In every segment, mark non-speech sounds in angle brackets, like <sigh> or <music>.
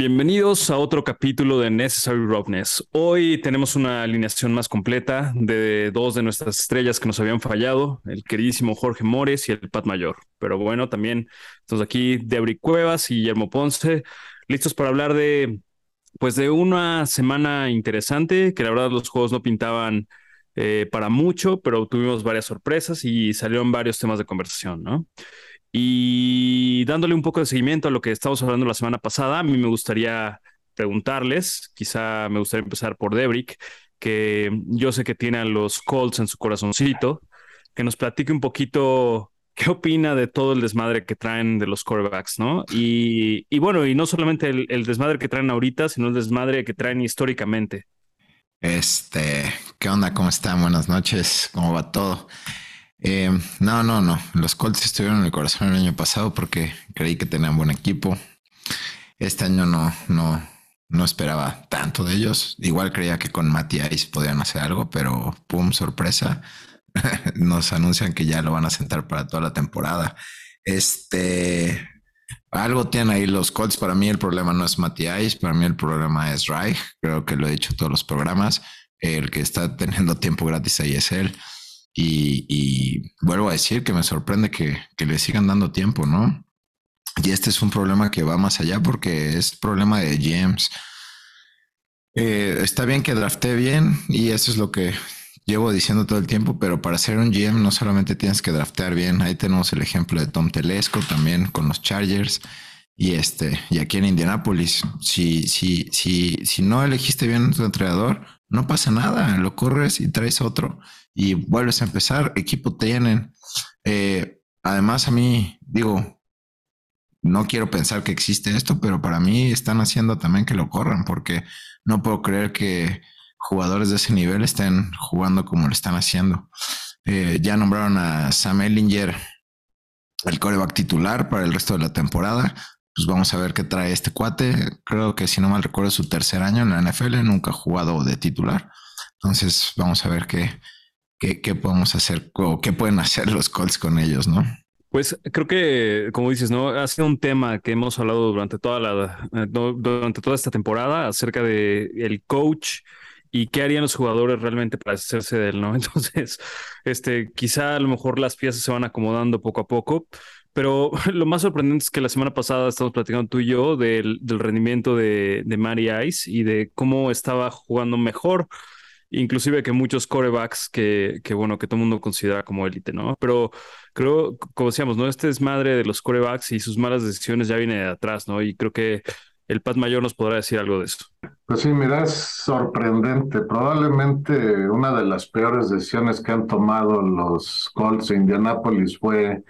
Bienvenidos a otro capítulo de Necessary Roughness. Hoy tenemos una alineación más completa de dos de nuestras estrellas que nos habían fallado, el queridísimo Jorge Mores y el Pat Mayor. Pero bueno, también estamos aquí Debri Cuevas y Guillermo Ponce, listos para hablar de, pues de una semana interesante, que la verdad los juegos no pintaban eh, para mucho, pero tuvimos varias sorpresas y salieron varios temas de conversación, ¿no? Y dándole un poco de seguimiento a lo que estábamos hablando la semana pasada, a mí me gustaría preguntarles, quizá me gustaría empezar por Debrick, que yo sé que tiene a los Colts en su corazoncito, que nos platique un poquito qué opina de todo el desmadre que traen de los quarterbacks, ¿no? Y, bueno, y no solamente el, el, desmadre que traen ahorita, sino el desmadre que traen históricamente. Este, ¿qué onda? ¿Cómo están? Buenas noches, ¿cómo va todo? Eh, no, no, no. Los Colts estuvieron en el corazón el año pasado porque creí que tenían buen equipo. Este año no, no, no esperaba tanto de ellos. Igual creía que con Matías podían hacer algo, pero pum, sorpresa. <laughs> Nos anuncian que ya lo van a sentar para toda la temporada. Este, algo tienen ahí los Colts. Para mí el problema no es Matías, para mí el problema es Reich. Creo que lo he dicho en todos los programas. El que está teniendo tiempo gratis ahí es él. Y, vuelvo a decir que me sorprende que, le sigan dando tiempo, ¿no? Y este es un problema que va más allá porque es problema de GMs. Eh, está bien que drafté bien y eso es lo que llevo diciendo todo el tiempo, pero para ser un GM no solamente tienes que draftear bien. Ahí tenemos el ejemplo de Tom Telesco también con los Chargers y este y aquí en Indianapolis. Si si si si no elegiste bien tu entrenador, no pasa nada, lo corres y traes otro y vuelves a empezar, equipo tienen. Eh, además, a mí, digo, no quiero pensar que existe esto, pero para mí están haciendo también que lo corran, porque no puedo creer que jugadores de ese nivel estén jugando como lo están haciendo. Eh, ya nombraron a Sam Ellinger el coreback titular para el resto de la temporada. Pues vamos a ver qué trae este cuate. Creo que si no mal recuerdo su tercer año en la NFL, nunca ha jugado de titular. Entonces vamos a ver qué, qué, podemos hacer o qué pueden hacer los Colts con ellos, ¿no? Pues creo que, como dices, ¿no? Ha sido un tema que hemos hablado durante toda la, eh, durante toda esta temporada acerca de el coach y qué harían los jugadores realmente para hacerse de él, ¿no? <laughs> Entonces, este, quizá a lo mejor las piezas se van acomodando poco a poco, pero <laughs> lo más sorprendente es que la semana pasada estamos platicando tú y yo del, del rendimiento de, de Mary Ice y de cómo estaba jugando mejor inclusive que muchos corebacks que, que, bueno, que todo el mundo considera como élite, ¿no? Pero creo, como decíamos, ¿no? Este es madre de los corebacks y sus malas decisiones ya viene de atrás, ¿no? Y creo que el Pat Mayor nos podrá decir algo de eso. Pues sí, mira, es sorprendente. Probablemente una de las peores decisiones que han tomado los Colts de Indianapolis fue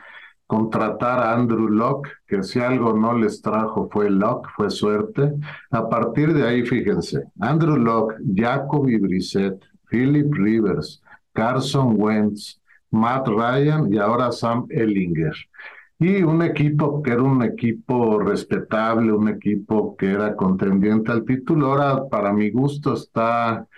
contratar a Andrew Locke, que si algo no les trajo fue Locke, fue suerte. A partir de ahí, fíjense, Andrew Locke, Jacoby Brissett, Philip Rivers, Carson Wentz, Matt Ryan y ahora Sam Ellinger. Y un equipo que era un equipo respetable, un equipo que era contendiente al título, ahora para mi gusto está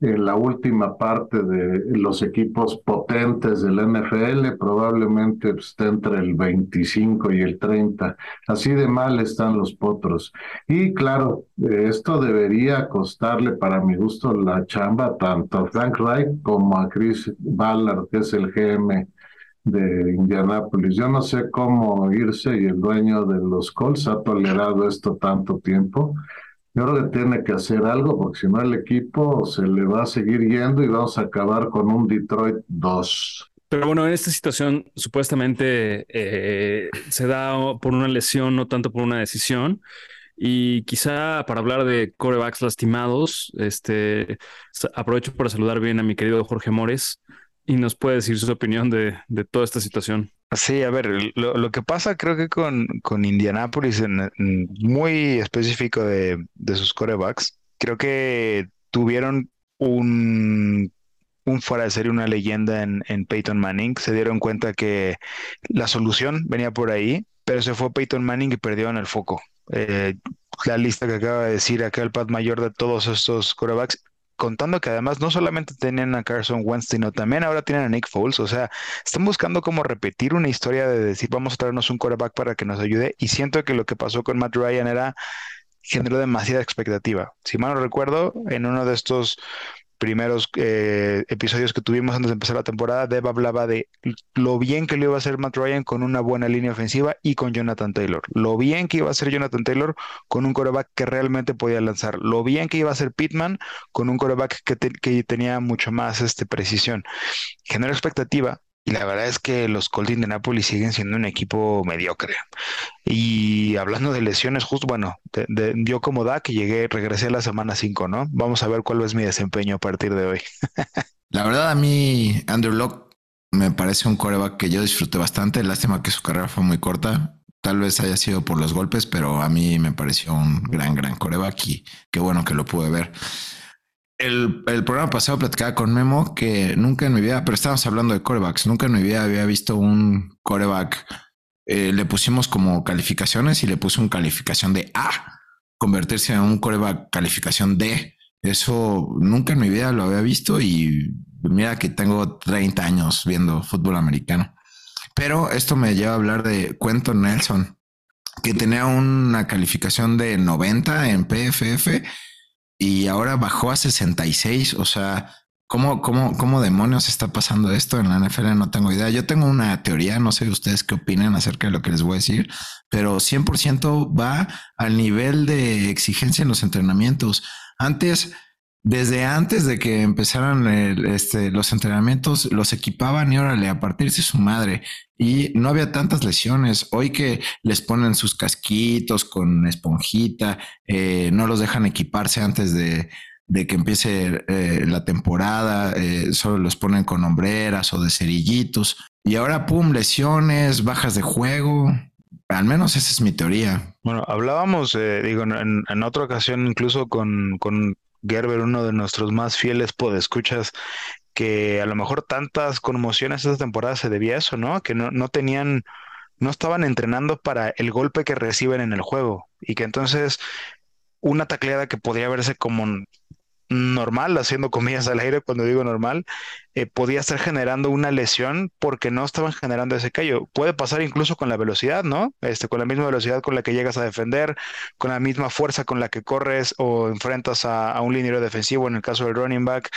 en la última parte de los equipos potentes del NFL, probablemente esté entre el 25 y el 30. Así de mal están los potros. Y claro, esto debería costarle, para mi gusto, la chamba tanto a Frank Reich como a Chris Ballard, que es el GM de Indianapolis. Yo no sé cómo irse y el dueño de los Colts ha tolerado esto tanto tiempo yo creo que tiene que hacer algo porque si no el equipo se le va a seguir yendo y vamos a acabar con un Detroit 2. Pero bueno, en esta situación supuestamente eh, se da por una lesión, no tanto por una decisión. Y quizá para hablar de corebacks lastimados, este, aprovecho para saludar bien a mi querido Jorge Mores y nos puede decir su opinión de, de toda esta situación. Sí, a ver, lo, que pasa creo que con, con Indianapolis, en, muy específico de, de, sus corebacks, creo que tuvieron un, un fuera de serie, una leyenda en, en Peyton Manning. Se dieron cuenta que la solución venía por ahí, pero se fue Peyton Manning y perdió en el foco. Eh, la lista que acaba de decir acá el Pat Mayor de todos estos corebacks contando que además no solamente tenían a Carson Wentz, sino también ahora tienen a Nick Foles. O sea, están buscando como repetir una historia de decir, vamos a traernos un quarterback para que nos ayude. Y siento que lo que pasó con Matt Ryan era generó demasiada expectativa. Si mal no recuerdo, en uno de estos primeros eh, episodios que tuvimos antes de empezar la temporada, Deb hablaba de lo bien que lo iba a hacer Matt Ryan con una buena línea ofensiva y con Jonathan Taylor. Lo bien que iba a hacer Jonathan Taylor con un coreback que realmente podía lanzar. Lo bien que iba a hacer Pittman con un coreback que, que tenía mucho más este, precisión. Generó expectativa, y la verdad es que los Colts de Napoli siguen siendo un equipo mediocre. Y hablando de lesiones, justo, bueno, yo como da que llegué, regresé la semana 5, ¿no? Vamos a ver cuál es mi desempeño a partir de hoy. <laughs> la verdad, a mí, Andrew Locke me parece un coreback que yo disfruté bastante. Lástima que su carrera fue muy corta. Tal vez haya sido por los golpes, pero a mí me pareció un gran, gran coreback y qué bueno que lo pude ver. El, programa pasado platicaba con Memo que nunca en mi vida, pero estábamos hablando de corebacks, nunca en mi vida había visto un coreback. Eh, le pusimos como calificaciones y le puse una calificación de A, convertirse en un coreback calificación D. Eso nunca en mi vida lo había visto y mira que tengo 30 años viendo fútbol americano. Pero esto me lleva a hablar de Quentin Nelson, que tenía una calificación de 90 en PFF y ahora bajó a 66. O sea, ¿cómo, cómo, cómo demonios está pasando esto en la NFL? No tengo idea. Yo tengo una teoría, no sé ustedes qué opinan acerca de lo que les voy a decir, pero 100% va al nivel de exigencia en los entrenamientos. Antes desde antes de que empezaran este, los entrenamientos, los equipaban y órale, a partirse su madre. Y no había tantas lesiones. Hoy que les ponen sus casquitos con esponjita, eh, no los dejan equiparse antes de, que empiece eh, la temporada, eh, solo los ponen con hombreras o de cerillitos. Y ahora, pum, lesiones, bajas de juego. Al menos esa es mi teoría. Bueno, hablábamos, digo, en, otra ocasión incluso con Gerber, uno de nuestros más fieles podescuchas, que a lo mejor tantas conmociones esta temporada se debía a eso, ¿no? Que no, no tenían, no estaban entrenando para el golpe que reciben en el juego y que entonces una tacleada que podría verse como normal, haciendo comillas al aire cuando digo normal, eh, podía estar generando una lesión porque no estaban generando ese callo. Puede pasar incluso con la velocidad, ¿no? Este, con la misma velocidad con la que llegas a defender, con la misma fuerza con la que corres o enfrentas a, un liniero defensivo, en el caso del running back,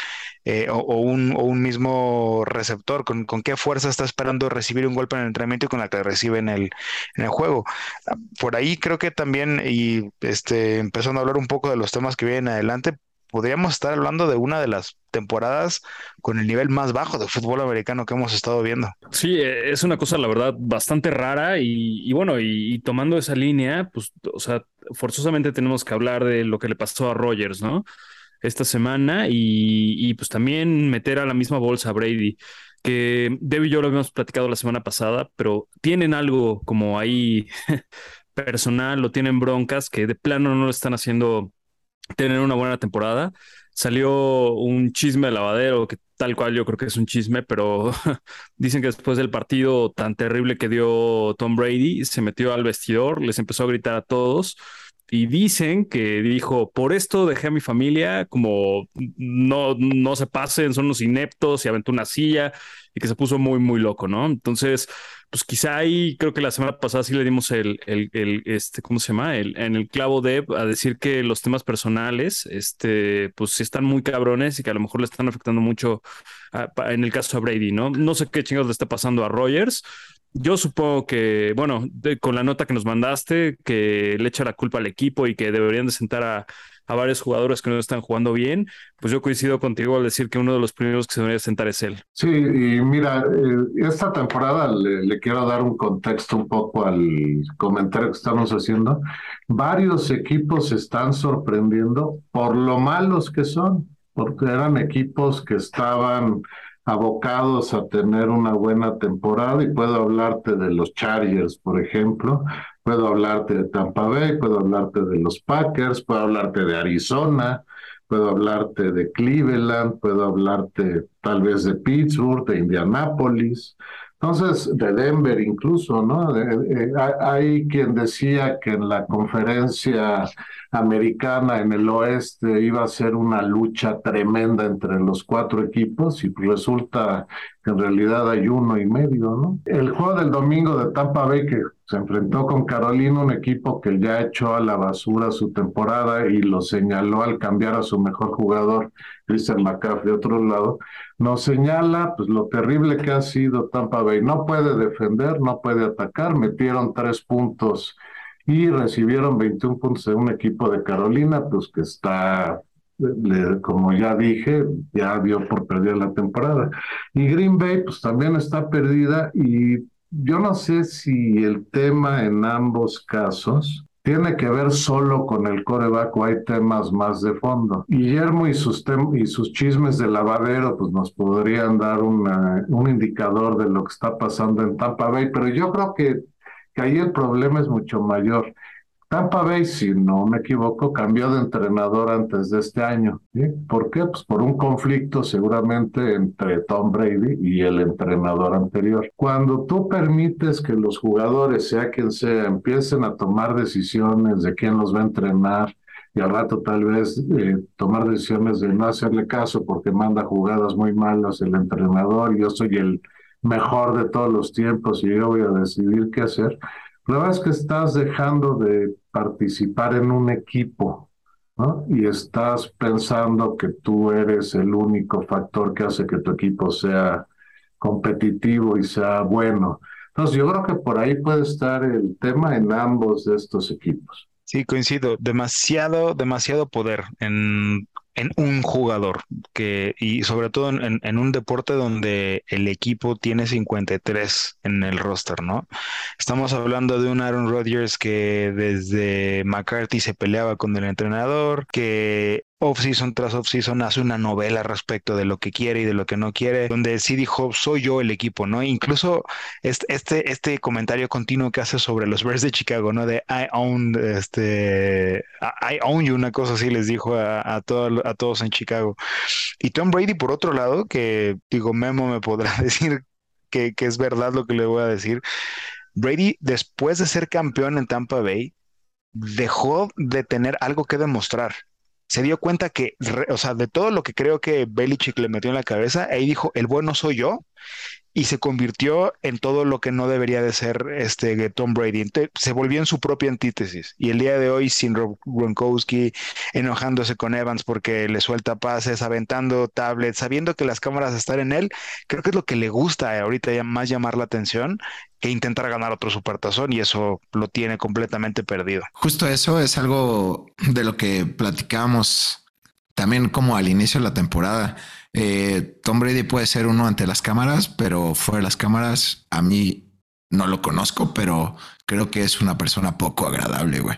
eh, o, un, o, un, mismo receptor, con, con, qué fuerza está esperando recibir un golpe en el entrenamiento y con la que recibe en el, el juego. Ah, por ahí creo que también, y este, empezando a hablar un poco de los temas que vienen adelante, podríamos estar hablando de una de las temporadas con el nivel más bajo de fútbol americano que hemos estado viendo. Sí, e, es una cosa, la verdad, bastante rara y, bueno, y, tomando esa línea, pues, o sea, forzosamente tenemos que hablar de lo que le pasó a Rogers, ¿no? Esta semana y, pues también meter a la misma bolsa a Brady que Deb y yo lo habíamos platicado la semana pasada, pero tienen algo como ahí <laughs> personal o tienen broncas que de plano no lo están haciendo tener una buena temporada. Salió un chisme de lavadero, que tal cual yo creo que es un chisme, pero <laughs> dicen que después del partido tan terrible que dio Tom Brady, se metió al vestidor, les empezó a gritar a todos y dicen que dijo, por esto dejé a mi familia, como no, no se pasen, son unos ineptos y aventó una silla y que se puso muy, muy loco, ¿no? Entonces, pues quizá ahí creo que la semana pasada sí le dimos el, el, este, ¿cómo se llama? El, en el clavo de a decir que los temas personales, este, pues sí están muy cabrones y que a lo mejor le están afectando mucho en el caso de Brady, ¿no? No sé qué chingados le está pasando a Rogers. Yo supongo que, bueno, con la nota que nos mandaste, que le echa la culpa al equipo y que deberían de sentar a, varios jugadores que no están jugando bien, pues yo coincido contigo al decir que uno de los primeros que se debería sentar es él. Sí, y mira, eh, esta temporada le, quiero dar un contexto un poco al comentario que estamos haciendo. Varios equipos están sorprendiendo por lo malos que son, porque eran equipos que estaban abocados a tener una buena temporada y puedo hablarte de los Chargers, por ejemplo, Puedo hablarte de Tampa Bay, puedo hablarte de los Packers, puedo hablarte de Arizona, puedo hablarte de Cleveland, puedo hablarte tal vez de Pittsburgh, de Indianápolis, entonces de Denver incluso, ¿no? hay quien decía que en la conferencia americana en el oeste iba a ser una lucha tremenda entre los cuatro equipos y resulta que en realidad hay uno y medio, ¿no? El juego del domingo de Tampa Bay que se enfrentó con Carolina, un equipo que ya echó a la basura su temporada y lo señaló al cambiar a su mejor jugador, Christian McCaffrey, de otro lado, nos señala pues lo terrible que ha sido Tampa Bay. No puede defender, no puede atacar, metieron tres puntos y recibieron 21 puntos de un equipo de Carolina, pues que está como ya dije, ya dio por perder la temporada. Y Green Bay, pues también está perdida y yo no sé si el tema en ambos casos tiene que ver solo con el coreback o hay temas más de fondo. Guillermo y sus, y sus chismes de lavadero pues nos podrían dar una, un indicador de lo que está pasando en Tampa Bay, pero yo creo que, que ahí el problema es mucho mayor. Tampa Bay, si no me equivoco, cambió de entrenador antes de este año. ¿Por qué? Pues por un conflicto seguramente entre Tom Brady y el entrenador anterior. Cuando tú permites que los jugadores, sea quien sea, empiecen a tomar decisiones de quién los va a entrenar, y al rato tal vez eh, tomar decisiones de no hacerle caso porque manda jugadas muy malas el entrenador, yo soy el mejor de todos los tiempos y yo voy a decidir qué hacer. La verdad es que estás dejando de participar en un equipo, ¿no? Y estás pensando que tú eres el único factor que hace que tu equipo sea competitivo y sea bueno. Entonces yo creo que por ahí puede estar el tema en ambos de estos equipos. Sí, coincido. Demasiado, demasiado poder en en un jugador que y sobre todo en, un deporte donde el equipo tiene 53 en el roster, ¿no? Estamos hablando de un Aaron Rodgers que desde McCarthy se peleaba con el entrenador, que off-season tras off-season hace una novela respecto de lo que quiere y de lo que no quiere, donde sí dijo, soy yo el equipo, ¿no? Incluso este, este, este comentario continuo que hace sobre los Bears de Chicago, ¿no? De I own, este, I own you, una cosa así les dijo a, a, a todos en Chicago. Y Tom Brady, por otro lado, que digo, Memo me podrá <laughs> decir que, que es verdad lo que le voy a decir. Brady, después de ser campeón en Tampa Bay, dejó de tener algo que demostrar se dio cuenta que, o sea, de todo lo que creo que Belichick le metió en la cabeza, ahí dijo, el bueno soy yo, y se convirtió en todo lo que no debería de ser este Tom Brady. se volvió en su propia antítesis. Y el día de hoy, sin Gronkowski, enojándose con Evans porque le suelta pases, aventando tablets, sabiendo que las cámaras están en él, creo que es lo que le gusta ahorita ya más llamar la atención que intentar ganar otro supertazón y eso lo tiene completamente perdido. Justo eso es algo de lo que platicábamos también como al inicio de la temporada eh, Tom Brady puede ser uno ante las cámaras, pero fuera de las cámaras, a mí no lo conozco, pero creo que es una persona poco agradable, güey.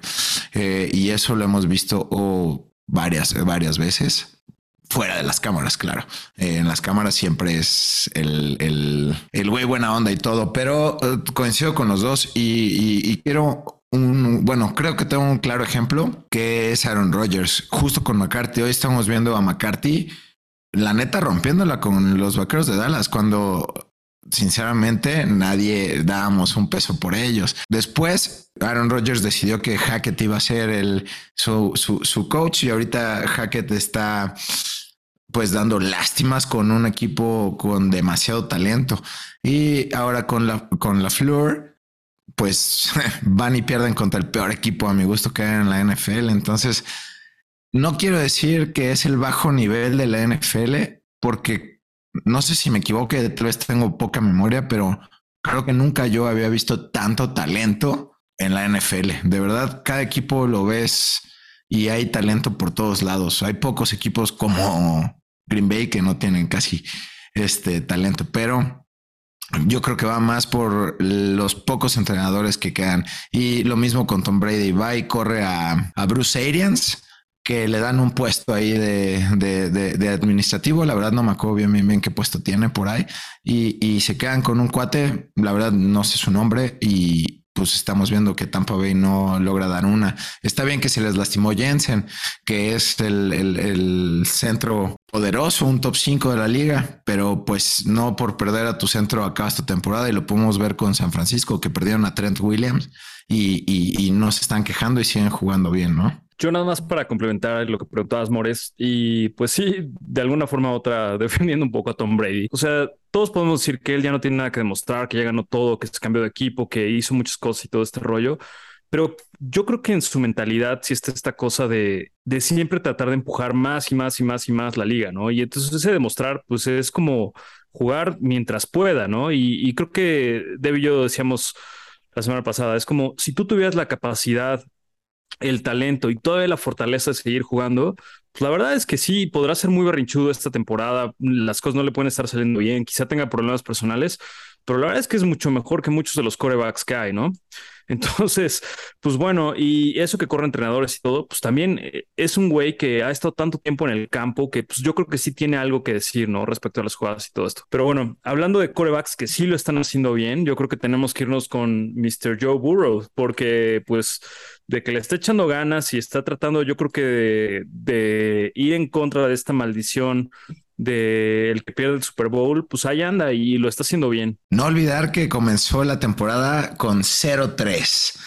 Eh, y eso lo hemos visto varias, varias veces. Fuera de las cámaras, claro. Eh, en las cámaras siempre es el, el, el güey buena onda y todo, pero coincido con los dos y, y quiero un, bueno, creo que tengo un claro ejemplo que es Aaron Rodgers. Justo con McCarthy. Hoy estamos viendo a McCarthy la neta rompiéndola con los vaqueros de Dallas cuando sinceramente nadie dábamos un peso por ellos. Después Aaron Rodgers decidió que Hackett iba a ser el, su, coach y ahorita Hackett está pues dando lástimas con un equipo con demasiado talento. Y ahora con la, con la Fleur, pues <laughs> van y pierden contra el peor equipo a mi gusto que hay en la NFL. Entonces, no quiero decir que es el bajo nivel de la NFL, porque no sé si me equivoco, tal vez tengo poca memoria, pero creo que nunca yo había visto tanto talento en la NFL. De verdad, cada equipo lo ves y hay talento por todos lados. Hay pocos equipos como Green Bay que no tienen casi este talento, pero yo creo que va más por los pocos entrenadores que quedan. Y lo mismo con Tom Brady. Va y corre a, a Bruce Arians que le dan un puesto ahí de, de, de, administrativo. La verdad no me acuerdo bien, bien, bien qué puesto tiene por ahí. Y, y, se quedan con un cuate, la verdad no sé su nombre y pues estamos viendo que Tampa Bay no logra dar una. Está bien que se les lastimó Jensen, que es el, el, centro poderoso, un top 5 de la liga, pero pues no por perder a tu centro acá esta temporada y lo podemos ver con San Francisco, que perdieron a Trent Williams y, y, y no se están quejando y siguen jugando bien, ¿no? Yo nada más para complementar lo que preguntabas, Mores, y pues sí, de alguna forma u otra, <laughs> defendiendo un poco a Tom Brady. O sea, todos podemos decir que él ya no tiene nada que demostrar, que ya ganó todo, que se cambió de equipo, que hizo muchas cosas y todo este rollo. Pero yo creo que en su mentalidad sí está esta cosa de, de siempre tratar de empujar más y más y más y más la liga, ¿no? Y entonces ese demostrar, pues es como jugar mientras pueda, ¿no? Y, y creo que Deb y yo decíamos la semana pasada, es como si tú tuvieras la capacidad, el talento y toda la fortaleza de seguir jugando, pues la verdad es que sí, podrá ser muy berrinchudo esta temporada, las cosas no le pueden estar saliendo bien, quizá tenga problemas personales, pero la verdad es que es mucho mejor que muchos de los corebacks que hay, ¿no? <laughs> Entonces, pues bueno, y eso que corre entrenadores y todo, pues también eh, es un güey que ha estado tanto tiempo en el campo que pues yo creo que sí tiene algo que decir, ¿no? Respecto a las jugadas y todo esto. Pero bueno, hablando de corebacks que sí lo están haciendo bien, yo creo que tenemos que irnos con Mr. Joe Burrow, porque pues de que le está echando ganas y está tratando, yo creo que de, de ir en contra de esta maldición de el que pierde el Super Bowl, pues ahí anda y lo está haciendo bien. No olvidar que comenzó la temporada con 0-3.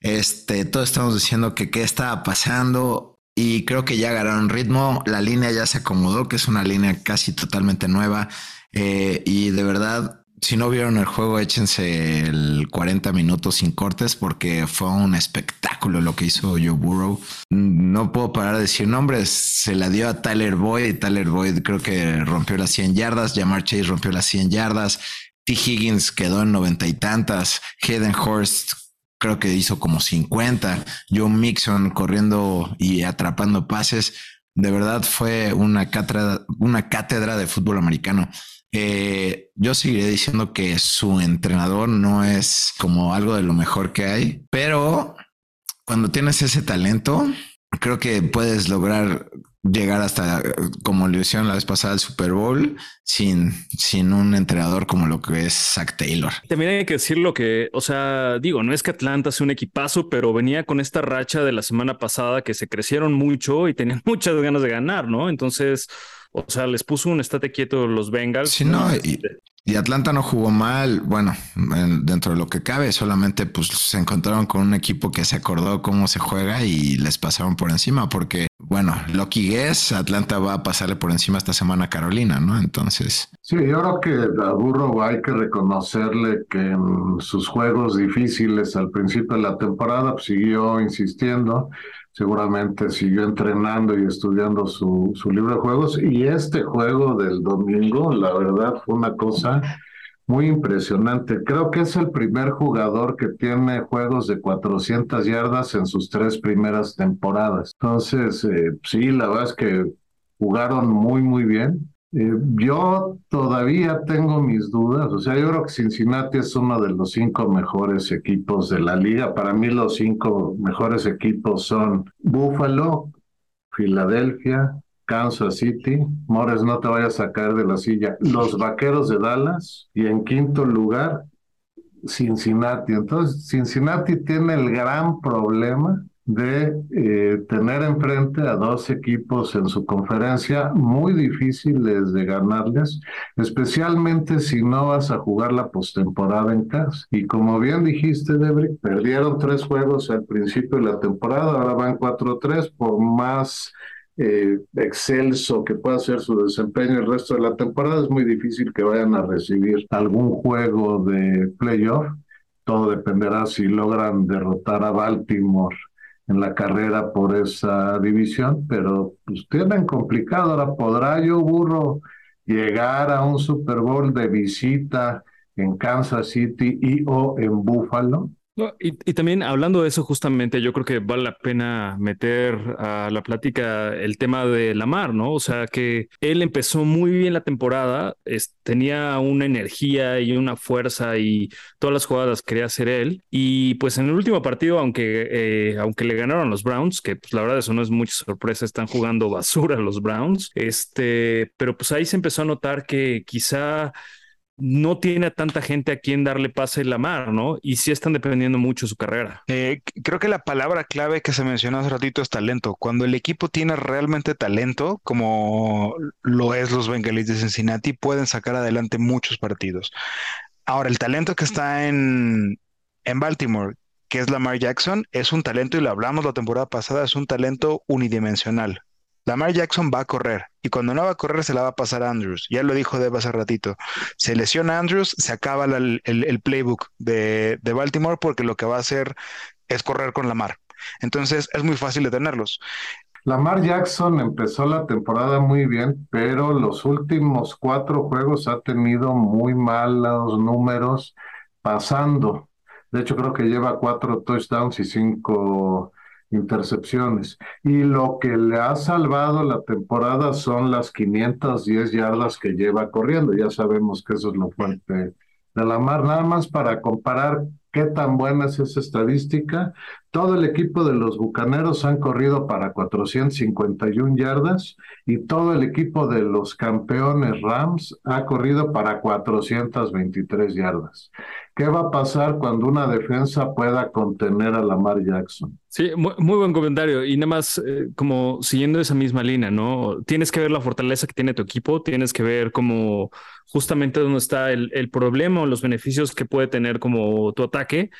Este, todos estamos diciendo que qué estaba pasando y creo que ya agarraron ritmo. La línea ya se acomodó, que es una línea casi totalmente nueva. Eh, y de verdad, si no vieron el juego, échense el 40 minutos sin cortes porque fue un espectáculo lo que hizo Joe Burrow. No puedo parar de decir nombres. Se la dio a Tyler Boyd. Tyler Boyd creo que rompió las 100 yardas. Jamar Chase rompió las 100 yardas. T. Higgins quedó en noventa y tantas. Hayden Horst creo que hizo como 50. Joe Mixon corriendo y atrapando pases. De verdad fue una cátedra, una cátedra de fútbol americano. Eh, yo seguiré diciendo que su entrenador no es como algo de lo mejor que hay, pero cuando tienes ese talento, creo que puedes lograr llegar hasta como lo hicieron la vez pasada al Super Bowl sin, sin un entrenador como lo que es Zach Taylor. También hay que decir lo que, o sea, digo, no es que Atlanta sea un equipazo, pero venía con esta racha de la semana pasada que se crecieron mucho y tenían <laughs> muchas ganas de ganar, ¿no? Entonces, o sea, les puso un estate quieto los Bengals. Sí, no, y, y, Atlanta no jugó mal. Bueno, dentro de lo que cabe, solamente pues se encontraron con un equipo que se acordó cómo se juega y les pasaron por encima. Porque, bueno, Lucky Guess, Atlanta va a pasarle por encima esta semana a Carolina, ¿no? Entonces. Sí, yo creo que a Burro hay que reconocerle que en sus juegos difíciles al principio de la temporada pues, siguió insistiendo seguramente siguió entrenando y estudiando su, su libro de juegos. Y este juego del domingo, la verdad, fue una cosa muy impresionante. Creo que es el primer jugador que tiene juegos de 400 yardas en sus tres primeras temporadas. Entonces, eh, sí, la verdad es que jugaron muy, muy bien. Eh, yo todavía tengo mis dudas, o sea, yo creo que Cincinnati es uno de los cinco mejores equipos de la liga. Para mí los cinco mejores equipos son Buffalo, Filadelfia, Kansas City, Mores, no te vayas a caer de la silla, los Vaqueros de Dallas y en quinto lugar Cincinnati. Entonces, Cincinnati tiene el gran problema de eh, tener enfrente a dos equipos en su conferencia muy difíciles de ganarles, especialmente si no vas a jugar la postemporada en casa. Y como bien dijiste, Debrick, perdieron tres juegos al principio de la temporada, ahora van 4-3 por más eh, excelso que pueda ser su desempeño el resto de la temporada, es muy difícil que vayan a recibir algún juego de playoff. Todo dependerá si logran derrotar a Baltimore en la carrera por esa división, pero pues tienen complicado. Ahora, ¿podrá yo, burro, llegar a un Super Bowl de visita en Kansas City y o en Buffalo? Y, también hablando de eso, justamente yo creo que vale la pena meter a la plática el tema de Lamar, ¿no? O sea, que él empezó muy bien la temporada, tenía una energía y una fuerza y todas las jugadas quería hacer él. Y pues en el último partido, aunque, eh, aunque le ganaron los Browns, que pues la verdad eso no es mucha sorpresa, están jugando basura los Browns, este, pero pues ahí se empezó a notar que quizá no tiene a tanta gente a quien darle pase la mar, ¿no? Y sí están dependiendo mucho de su carrera. Eh, creo que la palabra clave que se mencionó hace ratito es talento. Cuando el equipo tiene realmente talento, como lo es los Bengalis de Cincinnati, pueden sacar adelante muchos partidos. Ahora, el talento que está en, en Baltimore, que es Lamar Jackson, es un talento, y lo hablamos la temporada pasada, es un talento unidimensional. Lamar Jackson va a correr y cuando no va a correr se la va a pasar a Andrews. Ya lo dijo Deb hace ratito. Se lesiona Andrews, se acaba el, playbook de, Baltimore porque lo que va a hacer es correr con Lamar. Entonces es muy fácil de tenerlos. Lamar Jackson empezó la temporada muy bien, pero los últimos cuatro juegos ha tenido muy malos números pasando. De hecho, creo que lleva cuatro touchdowns y cinco intercepciones. Y lo que le ha salvado la temporada son las 510 yardas que lleva corriendo. Ya sabemos que eso es lo fuerte de la mar. Nada más para comparar qué tan buena es esa estadística. Todo el equipo de los Bucaneros han corrido para 451 yardas y todo el equipo de los campeones Rams ha corrido para 423 yardas. ¿Qué va a pasar cuando una defensa pueda contener a Lamar Jackson? Sí, muy, buen comentario. Y nada más, eh, como siguiendo esa misma línea, ¿no? Tienes que ver la fortaleza que tiene tu equipo, tienes que ver como justamente dónde está el, el problema o los beneficios que puede tener como tu ataque.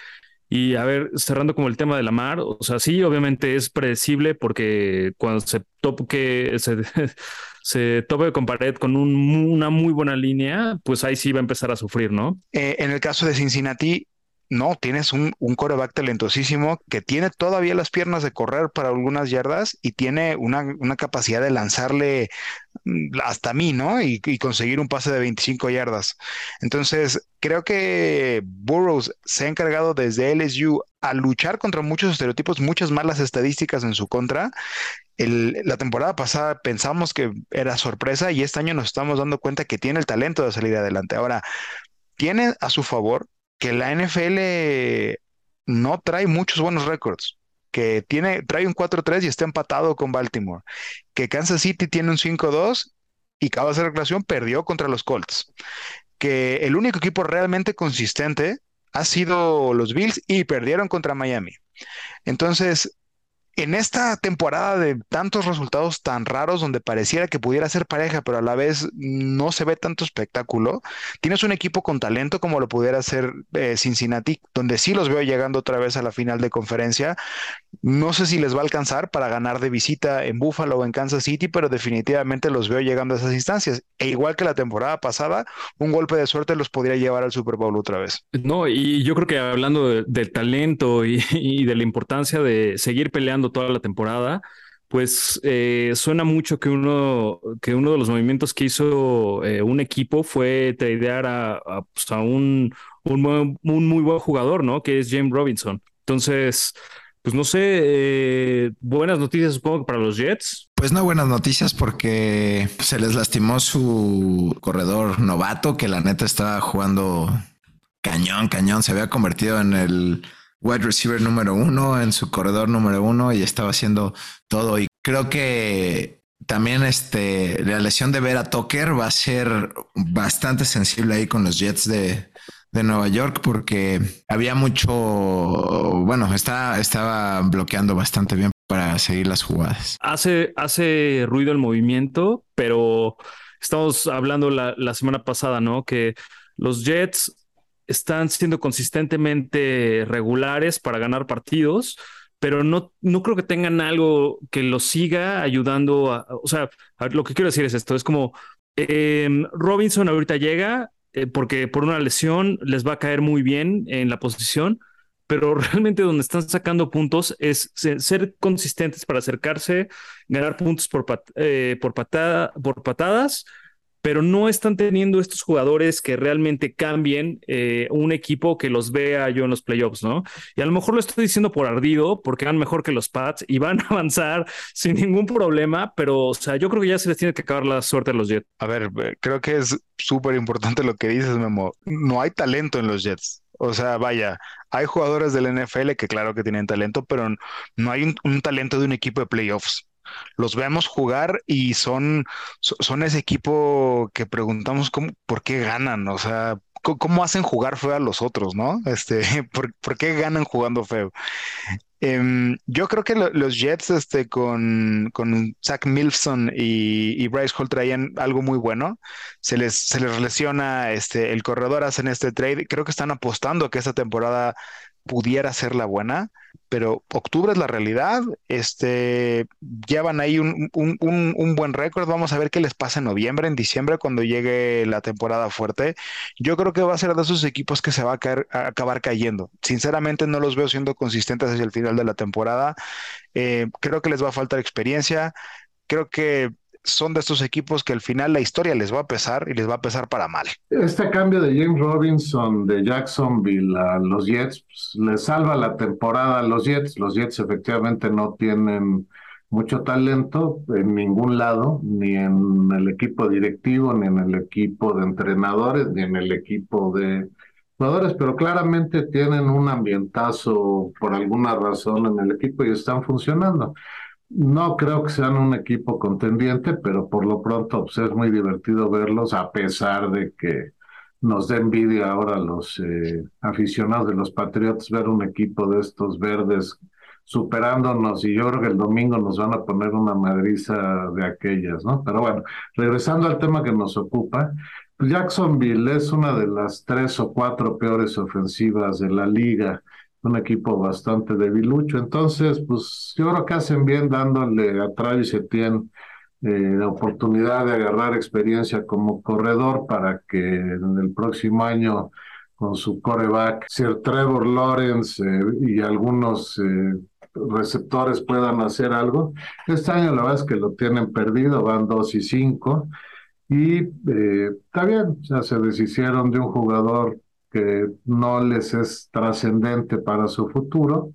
Y a ver, cerrando como el tema de Lamar, o sea, sí, obviamente es predecible porque cuando se toque, se, <laughs> se tope con pared con una muy buena línea, pues ahí sí va a empezar a sufrir, ¿no? Eh, en el caso de Cincinnati, no, tienes un, un, coreback talentosísimo que tiene todavía las piernas de correr para algunas yardas y tiene una, una capacidad de lanzarle mm, hasta mí, ¿no? Y, y, conseguir un pase de 25 yardas. Entonces, creo que Burroughs se ha encargado desde LSU a luchar contra muchos estereotipos, muchas malas estadísticas en su contra la temporada pasada pensamos que era sorpresa y este año nos estamos dando cuenta que tiene el talento de salir adelante. Ahora, tiene a su favor que la NFL no trae muchos buenos récords, que tiene, trae un 4-3 y está empatado con Baltimore, que Kansas City tiene un 5-2 y cada de relación perdió contra los Colts, que el único equipo realmente consistente ha sido los Bills y perdieron contra Miami. Entonces, en esta temporada de tantos resultados tan raros donde pareciera que pudiera ser pareja, pero a la vez no se ve tanto espectáculo, tienes un equipo con talento como lo pudiera ser eh, Cincinnati, donde sí los veo llegando otra vez a la final de conferencia. No sé si les va a alcanzar para ganar de visita en Buffalo o en Kansas City, pero definitivamente los veo llegando a esas instancias. E igual que la temporada pasada, un golpe de suerte los podría llevar al Super Bowl otra vez. No, y yo creo que hablando del talento <laughs> y de la importancia de seguir peleando toda la temporada, pues eh, suena mucho que uno, que uno de los movimientos que hizo eh, un equipo fue tradear a, pues, un, un, muy buen jugador, ¿no? Que es James Robinson. Entonces, pues no sé, eh, buenas noticias supongo para los Jets. Pues no buenas noticias porque se les lastimó su corredor novato que la neta estaba jugando cañón, cañón, se había convertido en el wide receiver número uno, en su corredor número uno y estaba haciendo todo. Y creo que también este, la lesión de Vera Tucker va a ser bastante sensible ahí con los Jets de, de Nueva York porque había mucho, bueno, está, estaba bloqueando bastante bien para seguir las jugadas. Hace, hace ruido el movimiento, pero estamos hablando la, la semana pasada, ¿no? Que los Jets están siendo consistentemente regulares para ganar partidos, pero no, no creo que tengan algo que los siga ayudando o sea, lo que quiero decir es esto, es como em, Robinson ahorita llega eh, porque por una lesión les va a caer muy bien en la posición, pero <laughs> realmente donde están sacando puntos es ser consistentes para acercarse, ganar puntos por, eh, por, patada, por patadas pero no están teniendo estos jugadores que realmente cambien eh, un equipo que los vea yo en los playoffs, ¿no? Y a lo mejor lo estoy diciendo por ardido, porque van mejor que los Pats y van <laughs> a avanzar sin ningún problema, pero, o sea, yo creo que ya se les tiene que acabar la suerte a los Jets. A ver, eh, creo que es súper importante lo que dices, Memo. No hay talento en los Jets. O sea, vaya, hay jugadores del NFL que claro que tienen talento, pero no hay un talento de un equipo de playoffs los vemos jugar y son, son ese equipo que preguntamos cómo, por qué ganan, o sea, cómo hacen jugar feo a los otros, ¿no? Este, <laughs> ¿por, qué ganan jugando feo? Em, yo creo que los Jets, este, con, con Zach Milson y, Bryce Hall traían algo muy bueno. Se les, se les lesiona este, el corredor, hacen este trade. Creo que están apostando que esta temporada pudiera ser la buena, pero octubre es la realidad. Este, llevan ahí un, un, buen récord. Vamos a ver qué les pasa en noviembre, en diciembre, cuando llegue la temporada fuerte. Yo creo que va a ser de esos equipos que se va a acabar cayendo. Sinceramente, no los veo siendo consistentes hacia el final de la temporada. Eh, creo que les va a faltar experiencia. Creo que son de estos equipos que al final la historia les va a pesar y les va a pesar para mal. Este cambio de James Robinson de Jacksonville a los Jets pues, les salva la temporada a los Jets. Los Jets efectivamente no tienen mucho talento en ningún lado, ni en el equipo directivo, ni en el equipo de entrenadores, ni en el equipo de jugadores, pero claramente tienen un ambientazo por alguna razón en el equipo y están funcionando. No creo que sean un equipo contendiente, pero por lo pronto pues, es muy divertido verlos, a pesar de que nos dé envidia ahora los eh, aficionados de los Patriots ver un equipo de estos verdes superándonos y yo creo que el domingo nos van a poner una madriza de aquellas, ¿no? Pero bueno, regresando al tema que nos ocupa, Jacksonville es una de las tres o cuatro peores ofensivas de la liga un equipo bastante debilucho. Entonces, pues yo creo que hacen bien dándole a Travis Etienne eh, la oportunidad de agarrar experiencia como corredor para que en el próximo año con su coreback, Sir Trevor Lawrence eh, y algunos eh, receptores puedan hacer algo. Este año la verdad es que lo tienen perdido, van dos y cinco. Y está bien, ya se deshicieron de un jugador que no les es trascendente para su futuro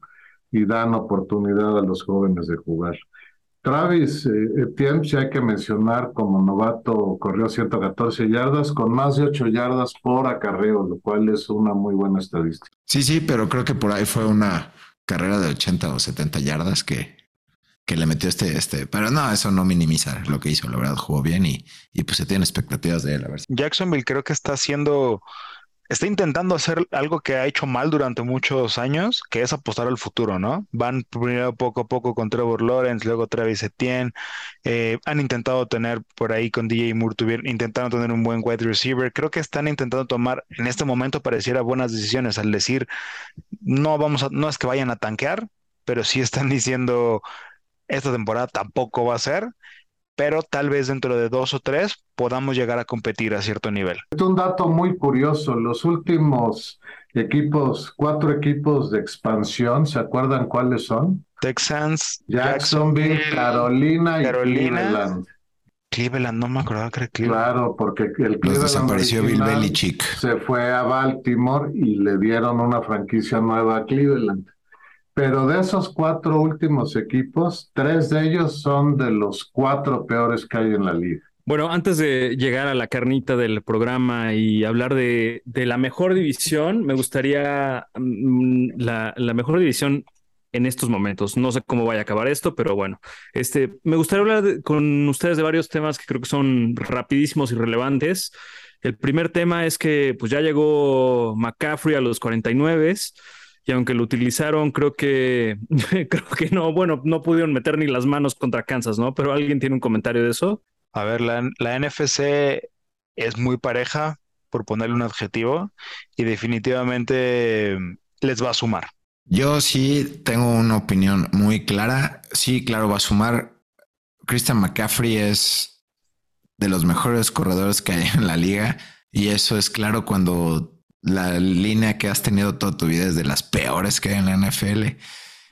y dan oportunidad a los jóvenes de jugar. Travis eh, Etienne, si hay que mencionar, como novato corrió 114 yardas con más de 8 yardas por acarreo, lo cual es una muy buena estadística. Sí, sí, pero creo que por ahí fue una carrera de 80 o 70 yardas que, que le metió este, este, pero no, eso no minimiza lo que hizo, la verdad jugó bien y, y pues se tienen expectativas de él. A ver. Jacksonville creo que está haciendo está intentando hacer algo que ha hecho mal durante muchos años, que es apostar al futuro, ¿no? Van primero poco a poco con Trevor Lawrence, luego Travis Etienne, eh, han intentado tener por ahí con DJ Moore, tuvieron, intentaron tener un buen wide receiver, creo que están intentando tomar, en este momento pareciera buenas decisiones al decir, no vamos a, no es que vayan a tanquear, pero sí están diciendo, esta temporada tampoco va a ser, pero tal vez dentro de dos o tres podamos llegar a competir a cierto nivel. Es un dato muy curioso. Los últimos equipos, cuatro equipos de expansión, ¿se acuerdan cuáles son? Texans, Jacksonville, Carolina y Cleveland. Cleveland, no me acuerdo que era Cleveland. Claro, porque el Cleveland desapareció Bill Belichick. Se fue a Baltimore y le dieron una franquicia nueva a Cleveland. Pero de esos cuatro últimos equipos, tres de ellos son de los cuatro peores que hay en la liga. Bueno, antes de llegar a la carnita del programa y hablar de, la mejor división, me gustaría mm, la, mejor división en estos momentos. No sé cómo vaya a acabar esto, pero bueno, este, me gustaría hablar con ustedes de varios temas que creo que son rapidísimos y relevantes. El primer tema es que pues ya llegó McCaffrey a los 49 y aunque lo utilizaron, creo que, <laughs> creo que no, bueno, no pudieron meter ni las manos contra Kansas, ¿no? Pero alguien tiene un comentario de eso. A ver, la, la NFC es muy pareja, por ponerle un adjetivo, y definitivamente les va a sumar. Yo sí tengo una opinión muy clara. Sí, claro, va a sumar. Christian McCaffrey es de los mejores corredores que hay en la liga y eso es claro cuando la línea que has tenido toda tu vida es de las peores que hay en la NFL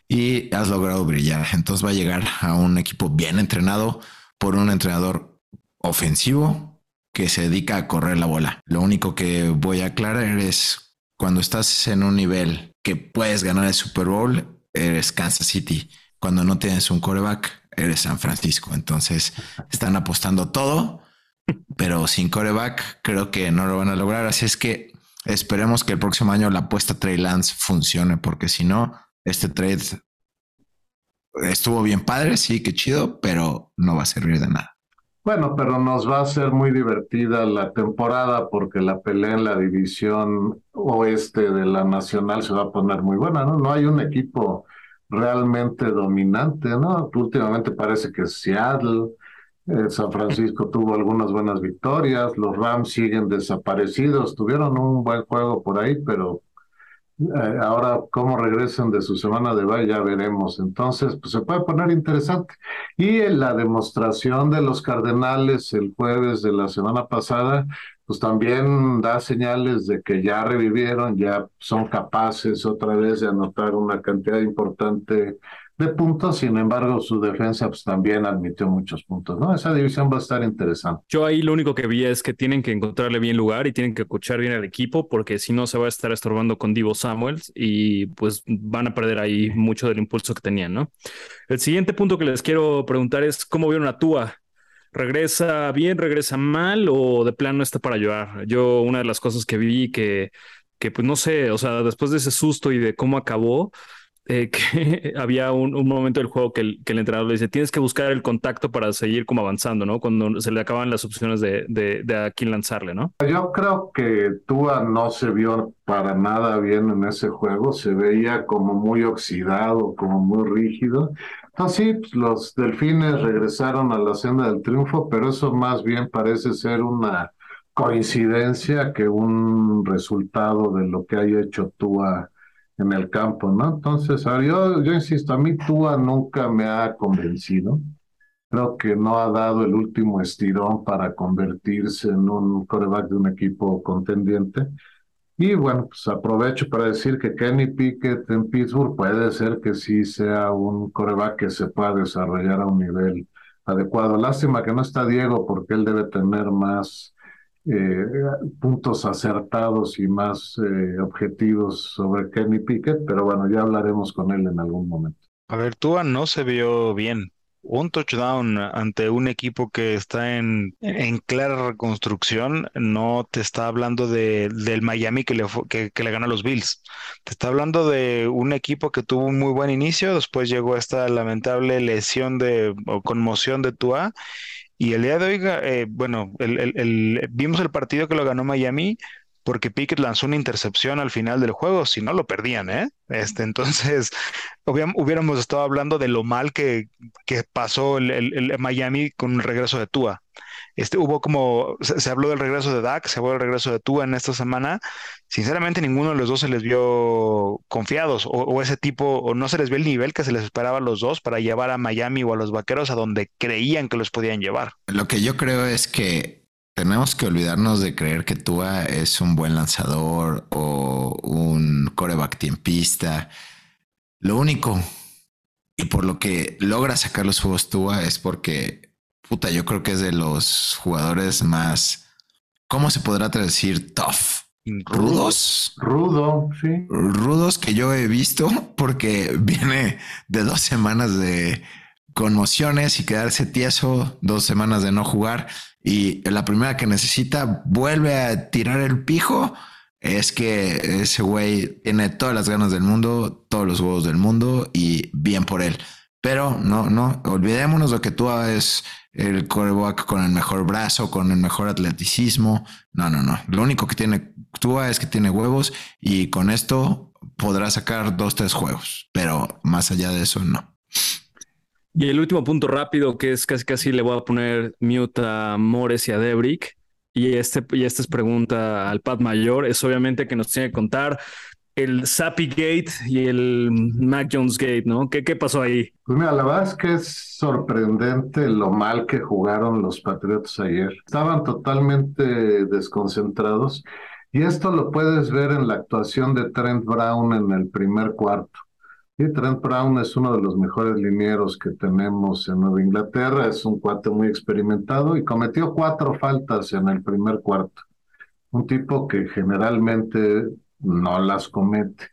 y has logrado brillar. Entonces va a llegar a un equipo bien entrenado por un entrenador ofensivo que se dedica a correr la bola. Lo único que voy a aclarar es cuando estás en un nivel que puedes ganar el Super Bowl, eres Kansas City. Cuando no tienes un coreback, eres San Francisco. Entonces están apostando todo, pero sin coreback creo que no lo van a lograr. Así es que Esperemos que el próximo año la apuesta Trey Lance funcione, porque si no, este trade estuvo bien padre, sí, qué chido, pero no va a servir de nada. Bueno, pero nos va a ser muy divertida la temporada porque la pelea en la división oeste de la nacional se va a poner muy buena, ¿no? No hay un equipo realmente dominante, ¿no? Últimamente parece que Seattle, eh, San Francisco tuvo algunas buenas victorias, los Rams siguen desaparecidos, tuvieron un buen juego por ahí, pero Eh, ahora, cómo regresan de su semana de baile, ya veremos. Entonces, pues se puede poner interesante. Y en la demostración de los Cardenales el jueves de la semana pasada, pues también da señales de que ya revivieron, ya son capaces otra vez de anotar una cantidad importante de puntos, sin embargo, su defensa pues, también admitió muchos puntos, ¿no? Esa división va a estar interesante. Yo ahí lo único que vi es que tienen que encontrarle bien lugar y tienen que escuchar bien al equipo, porque si no se va a estar estorbando con Divo Samuels y pues van a perder ahí mucho del impulso que tenían, ¿no? El siguiente punto que les quiero preguntar es cómo vieron a Tua. ¿Regresa bien, regresa mal o de plano está para ayudar? Yo una de las cosas que vi que, que pues no sé, o sea, después de ese susto y de cómo acabó, eh, que <laughs> había un, momento del juego que el, entrenador le dice, tienes que buscar el contacto para seguir como avanzando, ¿no? Cuando se le acaban las opciones de a quién lanzarle, ¿no? Yo creo que Tua no se vio para nada bien en ese juego, se veía como muy oxidado, como muy rígido. Así, pues, los delfines regresaron a la senda del triunfo, pero eso más bien parece ser una coincidencia que un resultado de lo que haya hecho Tua en el campo, ¿no? Entonces, yo, insisto, a mí Tua nunca me ha convencido. Creo que no ha dado el último estirón para convertirse en un coreback de un equipo contendiente. Y bueno, pues aprovecho para decir que Kenny Pickett en Pittsburgh puede ser que sí sea un coreback que se pueda desarrollar a un nivel adecuado. Lástima que no está Diego porque él debe tener más eh, puntos acertados y más eh, objetivos sobre Kenny Pickett, pero bueno, ya hablaremos con él en algún momento. A ver, Tua no se vio bien. Un touchdown ante un equipo que está en, en clara reconstrucción no te está hablando de, del Miami que le, que, que le ganó a los Bills. Te está hablando de un equipo que tuvo un muy buen inicio, después llegó esta lamentable lesión de, o conmoción de Tua y el día de hoy, eh, bueno, el, vimos el partido que lo ganó Miami porque Pickett lanzó una intercepción al final del juego, si no lo perdían, ¿eh? Este, entonces, <laughs> hubiéramos estado hablando de lo mal que, que pasó el, el, Miami con el regreso de Tua. Este, hubo como, se, habló del regreso de Dak, se habló del regreso de Tua en esta semana. Sinceramente, ninguno de los dos se les vio confiados o, ese tipo, o no se les vio el nivel que se les esperaba a los dos para llevar a Miami o a los vaqueros a donde creían que los podían llevar. Lo que yo creo es que tenemos que olvidarnos de creer que Tua es un buen lanzador o un coreback tiempista. Lo único y por lo que logra sacar los juegos Tua es porque puta, yo creo que es de los jugadores más, ¿cómo se podrá decir? Tough. Rudos. Rudo, sí. Rudos que yo he visto <laughs> porque viene de dos semanas de conmociones y quedarse tieso, dos semanas de no jugar y la primera que necesita vuelve a tirar el pijo. Es que ese güey tiene todas las ganas del mundo, todos los huevos del mundo y bien por él. Pero no, no, olvidémonos de que tú es el coreback con el mejor brazo, con el mejor atleticismo. No, no, no. Lo único que tiene Tua es que tiene huevos y con esto podrá sacar dos, tres juegos, pero más allá de eso, no. Y el último punto rápido, que es casi casi le voy a poner mute a Mores y a Debrick. Y, este, y esta es pregunta al Pat Mayor, es obviamente que nos tiene que contar el Sappy Gate y el Mac Jones Gate, ¿no? ¿Qué, ¿Qué pasó ahí? Pues mira, la verdad es que es sorprendente lo mal que jugaron los Patriots ayer. Estaban totalmente desconcentrados y esto lo puedes ver en la actuación de Trent Brown en el primer cuarto. Y Trent Brown es uno de los mejores linieros que tenemos en Nueva Inglaterra, es un cuate muy experimentado y cometió cuatro faltas en el primer cuarto. Un tipo que generalmente no las comete.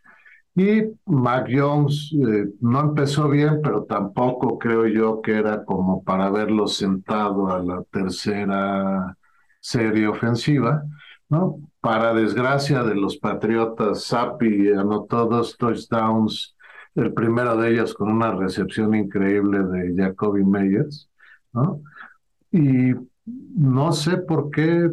Y Mac Jones eh, no empezó bien, pero tampoco creo yo que era como para haberlo sentado a la tercera serie ofensiva, ¿no? Para desgracia de los Patriotas, Sapi anotó dos touchdowns, el primero de ellos con una recepción increíble de Jacoby Meyers, ¿no? Y no sé por qué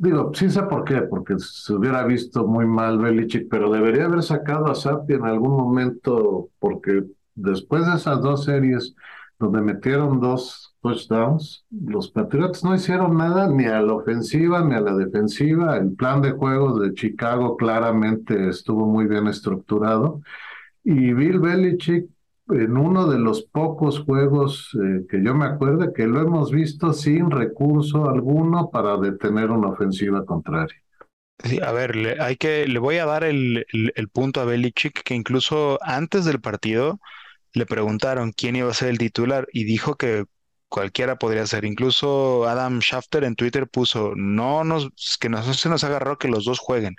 Digo, sí sé por qué, porque se hubiera visto muy mal Belichick, pero debería haber sacado a Sapi en algún momento, porque después de esas dos series donde metieron dos touchdowns. Los Patriots no hicieron nada ni a la ofensiva ni a la defensiva. El plan de juego de Chicago claramente estuvo muy bien estructurado. Y Bill Belichick, en uno de los pocos juegos eh, que yo me acuerdo, que lo hemos visto sin recurso alguno para detener una ofensiva contraria. Sí, a ver, le, hay que, le voy a dar el, el punto a Belichick, que incluso antes del partido le preguntaron quién iba a ser el titular y dijo que cualquiera podría ser. Incluso Adam Schafter en Twitter puso, no nos, que no se nos agarró que los dos jueguen.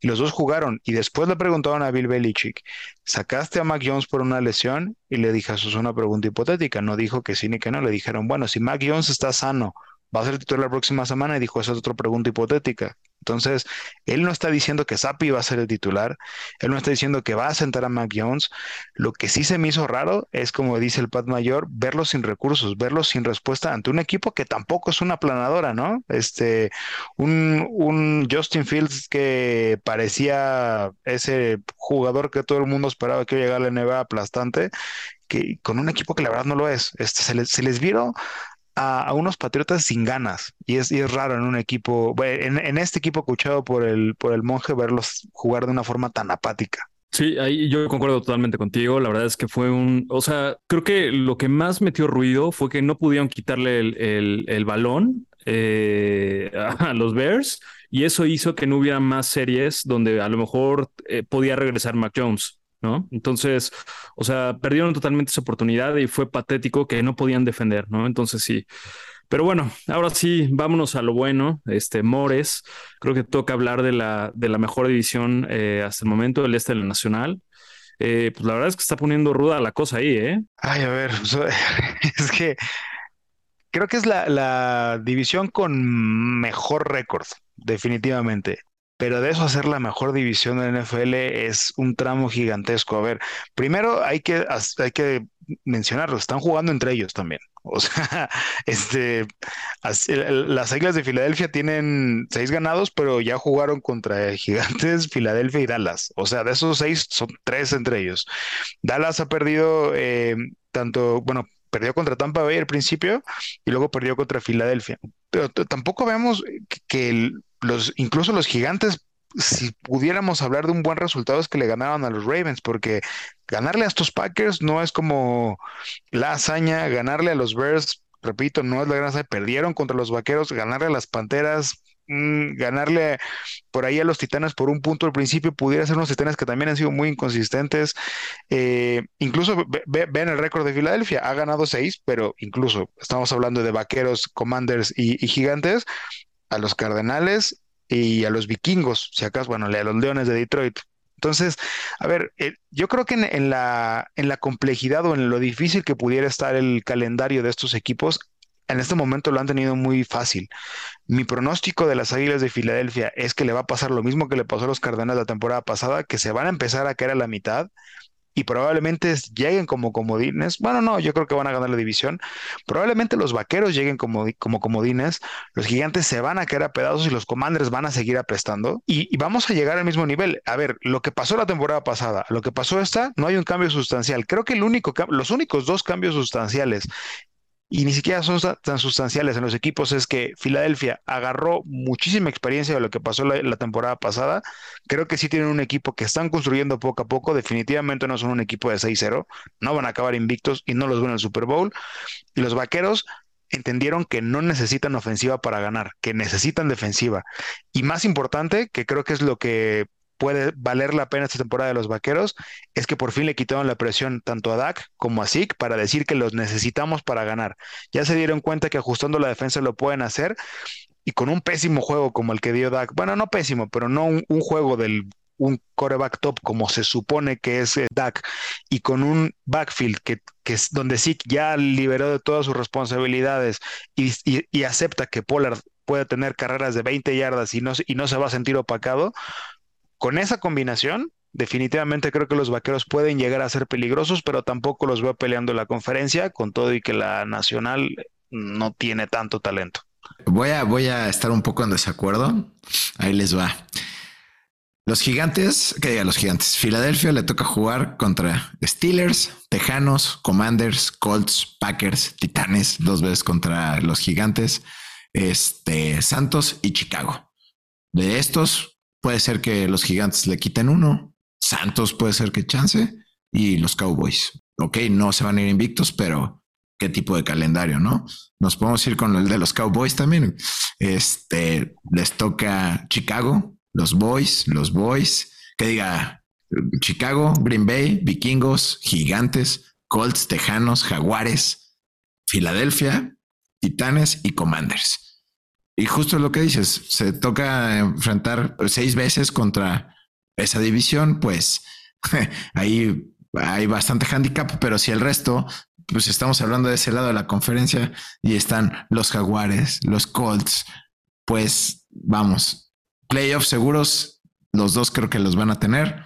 Y los dos jugaron. Y después le preguntaron a Bill Belichick, ¿sacaste a Mac Jones por una lesión? Y le dije, eso es una pregunta hipotética. No dijo que sí ni que no. Le dijeron, bueno, si Mac Jones está sano, va a ser titular la próxima semana. Y dijo, esa es otra pregunta hipotética. Entonces, él no está diciendo que Sapi va a ser el titular, él no está diciendo que va a sentar a Mac Jones. Lo que sí se me hizo raro es, como dice el Pat Mayor, verlo sin recursos, verlo sin respuesta ante un equipo que tampoco es una planadora, ¿no? Este, un, un Justin Fields que parecía ese jugador que todo el mundo esperaba que iba a llegar a la NBA aplastante, que con un equipo que la verdad no lo es. Este, se les, se les vieron a, unos Patriotas sin ganas. Y es, es raro en un equipo, en, en, este equipo escuchado por el, por el monje, verlos jugar de una forma tan apática. Sí, ahí yo concuerdo totalmente contigo. La verdad es que fue un, o sea, creo que lo que más metió ruido fue que no pudieron quitarle el, el, el balón eh, a los Bears y eso hizo que no hubiera más series donde a lo mejor eh, podía regresar Mac Jones. ¿No? Entonces, o sea, perdieron totalmente esa oportunidad y fue patético que no podían defender, ¿no? Entonces sí. Pero bueno, ahora sí, vámonos a lo bueno. Este Mores, creo que toca hablar de la, de la mejor división eh, hasta el momento, el este de la Nacional. Eh, pues la verdad es que está poniendo ruda la cosa ahí, ¿eh? Ay, a ver, <laughs> es que creo que es la, la división con mejor récord, definitivamente pero de eso hacer la mejor división de NFL es un tramo gigantesco. A ver, primero hay que, hay que mencionarlo, están jugando entre ellos también. <laughs> O sea, este, las Águilas de Filadelfia tienen seis ganados, pero ya jugaron contra Gigantes, <laughs> Filadelfia y Dallas. O sea, de esos seis son tres entre ellos. Dallas ha perdido eh, tanto, bueno, perdió contra Tampa Bay al principio y luego perdió contra Filadelfia. Pero tampoco vemos que el, los, incluso los gigantes, si pudiéramos hablar de un buen resultado, es que le ganaban a los Ravens, porque ganarle a estos Packers no es como la hazaña, ganarle a los Bears, repito, no es la gran hazaña, perdieron contra los Vaqueros, ganarle a las Panteras, mm, ganarle por ahí a los Titanes por un punto al principio, pudiera ser unos Titanes que también han sido muy inconsistentes. Eh, incluso ven el récord de Filadelfia, ha ganado seis, pero incluso estamos hablando de Vaqueros, Commanders y Gigantes, a los Cardenales y a los Vikingos, si acaso, bueno, a los Leones de Detroit. Entonces, a ver, eh, yo creo que en, la, en la complejidad o en lo difícil que pudiera estar el calendario de estos equipos, en este momento lo han tenido muy fácil. Mi pronóstico de las Águilas de Filadelfia es que le va a pasar lo mismo que le pasó a los Cardenales la temporada pasada, que se van a empezar a caer a la mitad y probablemente lleguen como comodines. Bueno, no, yo creo que van a ganar la división. Probablemente los vaqueros lleguen como, como comodines. Los gigantes se van a caer a pedazos y los commanders van a seguir apestando. Y, y, vamos a llegar al mismo nivel. A ver, lo que pasó la temporada pasada, lo que pasó esta, no hay un cambio sustancial. Creo que el único, los únicos dos cambios sustanciales y ni siquiera son tan sustanciales en los equipos, es que Filadelfia agarró muchísima experiencia de lo que pasó la, temporada pasada. Creo que sí tienen un equipo que están construyendo poco a poco. Definitivamente no son un equipo de 6-0, no van a acabar invictos y no los ven en el Super Bowl. Y los vaqueros entendieron que no necesitan ofensiva para ganar, que necesitan defensiva. Y más importante, que creo que es lo que puede valer la pena esta temporada de los Vaqueros es que por fin le quitaron la presión tanto a Dak como a Zeke para decir que los necesitamos para ganar. Ya se dieron cuenta que ajustando la defensa lo pueden hacer y con un pésimo juego como el que dio Dak, bueno, no pésimo, pero no un, juego del un coreback top como se supone que es eh, Dak y con un backfield que, que, es donde Zeke ya liberó de todas sus responsabilidades y, y, acepta que Pollard puede tener carreras de 20 yardas y no, y no se va a sentir opacado, con esa combinación, definitivamente creo que los vaqueros pueden llegar a ser peligrosos, pero tampoco los veo peleando la conferencia, con todo y que la nacional no tiene tanto talento. Voy a, voy a estar un poco en desacuerdo. Ahí les va. Los gigantes, que diga los gigantes, Filadelfia le toca jugar contra Steelers, Tejanos, Commanders, Colts, Packers, Titanes, dos veces contra los gigantes, este, Santos y Chicago. De estos, puede ser que los gigantes le quiten uno, Santos puede ser que chance y los Cowboys. Ok, no se van a ir invictos, pero qué tipo de calendario, ¿no? Nos podemos ir con el de los Cowboys también. Este les toca Chicago, los Boys, los Boys, que diga Chicago, Green Bay, Vikingos, Gigantes, Colts, Tejanos, Jaguares, Filadelfia, Titanes y Commanders. Y justo lo que dices, se toca enfrentar seis veces contra esa división, pues <laughs> ahí hay bastante handicap, pero si el resto, pues estamos hablando de ese lado de la conferencia y están los Jaguares, los Colts, pues vamos, playoffs seguros, los dos creo que los van a tener.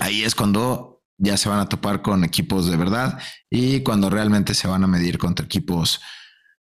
Ahí es cuando ya se van a topar con equipos de verdad y cuando realmente se van a medir contra equipos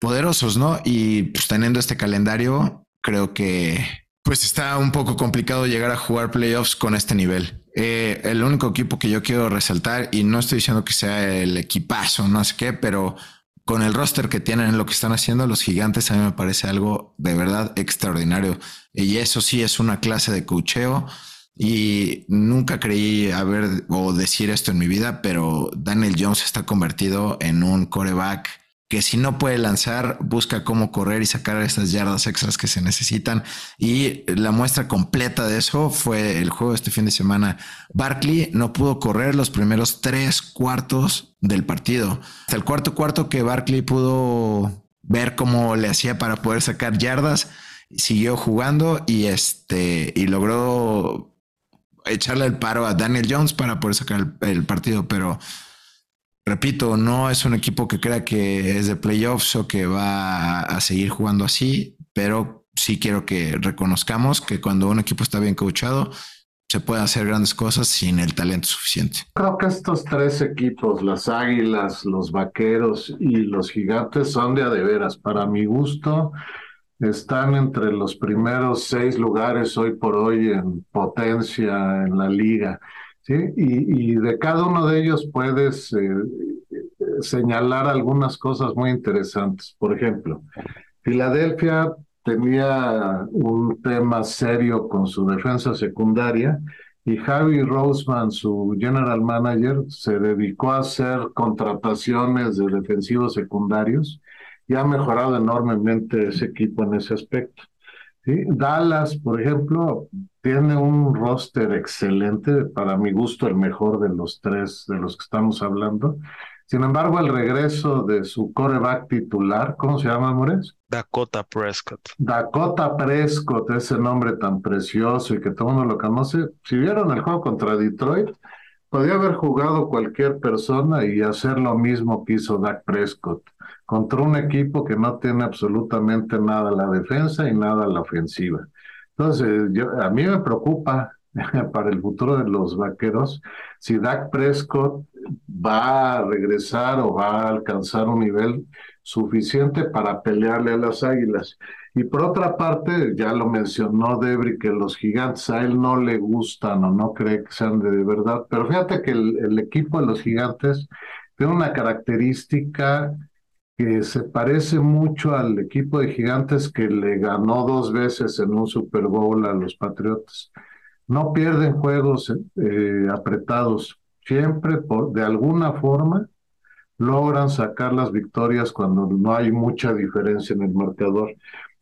poderosos, ¿no? Y pues teniendo este calendario, creo que pues está un poco complicado llegar a jugar playoffs con este nivel. Eh, el único equipo que yo quiero resaltar, y no estoy diciendo que sea el equipazo, no sé qué, pero con el roster que tienen, lo que están haciendo los gigantes, a mí me parece algo de verdad extraordinario. Y eso sí es una clase de cocheo. Y nunca creí haber o decir esto en mi vida, pero Daniel Jones está convertido en un coreback que si no puede lanzar, busca cómo correr y sacar estas yardas extras que se necesitan. Y la muestra completa de eso fue el juego este fin de semana. Barkley no pudo correr los primeros tres cuartos del partido. Hasta el cuarto cuarto que Barkley pudo ver cómo le hacía para poder sacar yardas, siguió jugando y este y logró echarle el paro a Daniel Jones para poder sacar el partido, pero repito, no es un equipo que crea que es de playoffs o que va a seguir jugando así, pero sí quiero que reconozcamos que cuando un equipo está bien coachado, se puede hacer grandes cosas sin el talento suficiente. Creo que estos tres equipos, las Águilas, los Vaqueros y los Gigantes, son de a de veras. Para mi gusto, están entre los primeros seis lugares hoy por hoy en potencia en la liga. ¿Sí? Y, de cada uno de ellos puedes eh, señalar algunas cosas muy interesantes. Por ejemplo, Filadelfia tenía un tema serio con su defensa secundaria y Javi Roseman, su general manager, se dedicó a hacer contrataciones de defensivos secundarios y ha mejorado enormemente ese equipo en ese aspecto. Dallas, por ejemplo, tiene un roster excelente, para mi gusto el mejor de los tres de los que estamos hablando. Sin embargo, el regreso de su coreback titular, ¿cómo se llama, Mores? Dakota Prescott. Dakota Prescott, ese nombre tan precioso y que todo el mundo lo conoce. Si vieron el juego contra Detroit, podía haber jugado cualquier persona y hacer lo mismo que hizo Dak Prescott contra un equipo que no tiene absolutamente nada a la defensa y nada a la ofensiva. Entonces, yo, a mí me preocupa <laughs> para el futuro de los vaqueros si Dak Prescott va a regresar o va a alcanzar un nivel suficiente para pelearle a las águilas. Y por otra parte, ya lo mencionó Debri, que los gigantes a él no le gustan o no cree que sean de, verdad, pero fíjate que el equipo de los gigantes tiene una característica se parece mucho al equipo de gigantes que le ganó dos veces en un Super Bowl a los Patriotas. No pierden juegos eh, apretados, siempre por, de alguna forma logran sacar las victorias cuando no hay mucha diferencia en el marcador.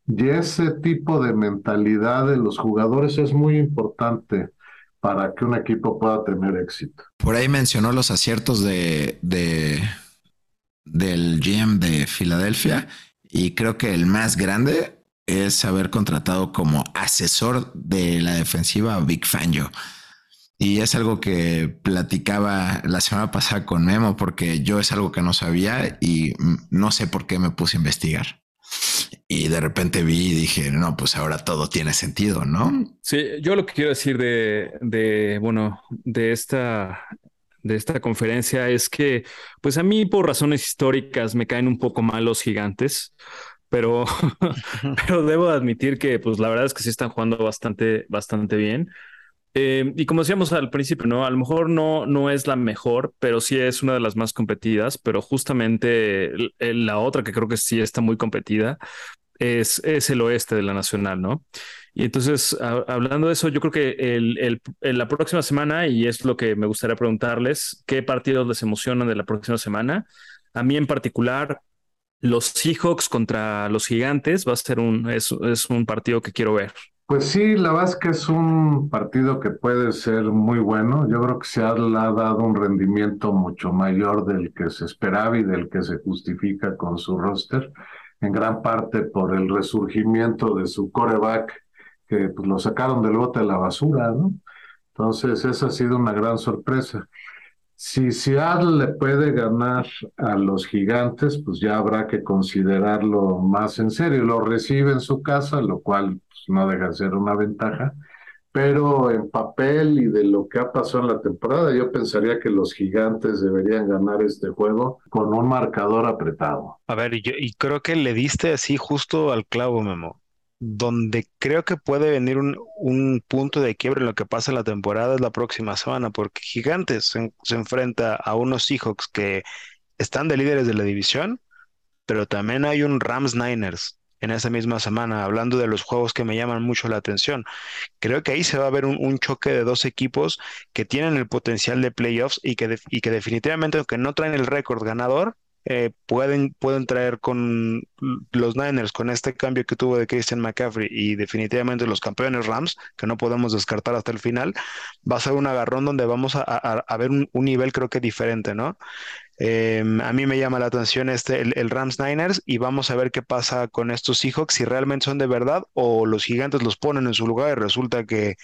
Y ese tipo de mentalidad de los jugadores es muy importante para que un equipo pueda tener éxito. Por ahí mencionó los aciertos de, de del GM de Filadelfia y creo que el más grande es haber contratado como asesor de la defensiva Big Fangio. Y es algo que platicaba la semana pasada con Memo porque yo es algo que no sabía y no sé por qué me puse a investigar. Y de repente vi y dije, no, pues ahora todo tiene sentido, ¿no? Sí, yo lo que quiero decir de, de bueno, de esta de esta conferencia es que, pues a mí por razones históricas me caen un poco mal los gigantes, pero, <laughs> pero debo admitir que, pues la verdad es que sí están jugando bastante, bastante bien. Eh, y como decíamos al principio, ¿no? A lo mejor no, no es la mejor, pero sí es una de las más competidas, pero justamente la otra que creo que sí está muy competida es, es el oeste de la Nacional, ¿no? Y entonces, hablando de eso, yo creo que el, la próxima semana, y es lo que me gustaría preguntarles, ¿qué partidos les emocionan de la próxima semana? A mí en particular, los Seahawks contra los Gigantes va a ser un, es, es un partido que quiero ver. Pues sí, la verdad es un partido que puede ser muy bueno. Yo creo que se ha dado un rendimiento mucho mayor del que se esperaba y del que se justifica con su roster, en gran parte por el resurgimiento de su coreback que pues, lo sacaron del bote de la basura, ¿no? Entonces, esa ha sido una gran sorpresa. Si Seattle le puede ganar a los gigantes, pues ya habrá que considerarlo más en serio. Lo recibe en su casa, lo cual pues, no deja de ser una ventaja, pero en papel y de lo que ha pasado en la temporada, yo pensaría que los gigantes deberían ganar este juego con un marcador apretado. A ver, yo, y creo que le diste así justo al clavo, Memo donde creo que puede venir un, un, punto de quiebre en lo que pasa en la temporada es la próxima semana, porque Gigantes se, enfrenta a unos Seahawks que están de líderes de la división, pero también hay un Rams Niners en esa misma semana, hablando de los juegos que me llaman mucho la atención. Creo que ahí se va a ver un, choque de dos equipos que tienen el potencial de playoffs y que, y que definitivamente, aunque no traen el récord ganador, eh, pueden, traer con los Niners, con este cambio que tuvo de Christian McCaffrey y definitivamente los campeones Rams, que no podemos descartar hasta el final, va a ser un agarrón donde vamos a, ver un, un, nivel creo que diferente, ¿no? Em, a mí me llama la atención este, el, Rams Niners y vamos a ver qué pasa con estos Seahawks, si realmente son de verdad o los gigantes los ponen en su lugar y resulta que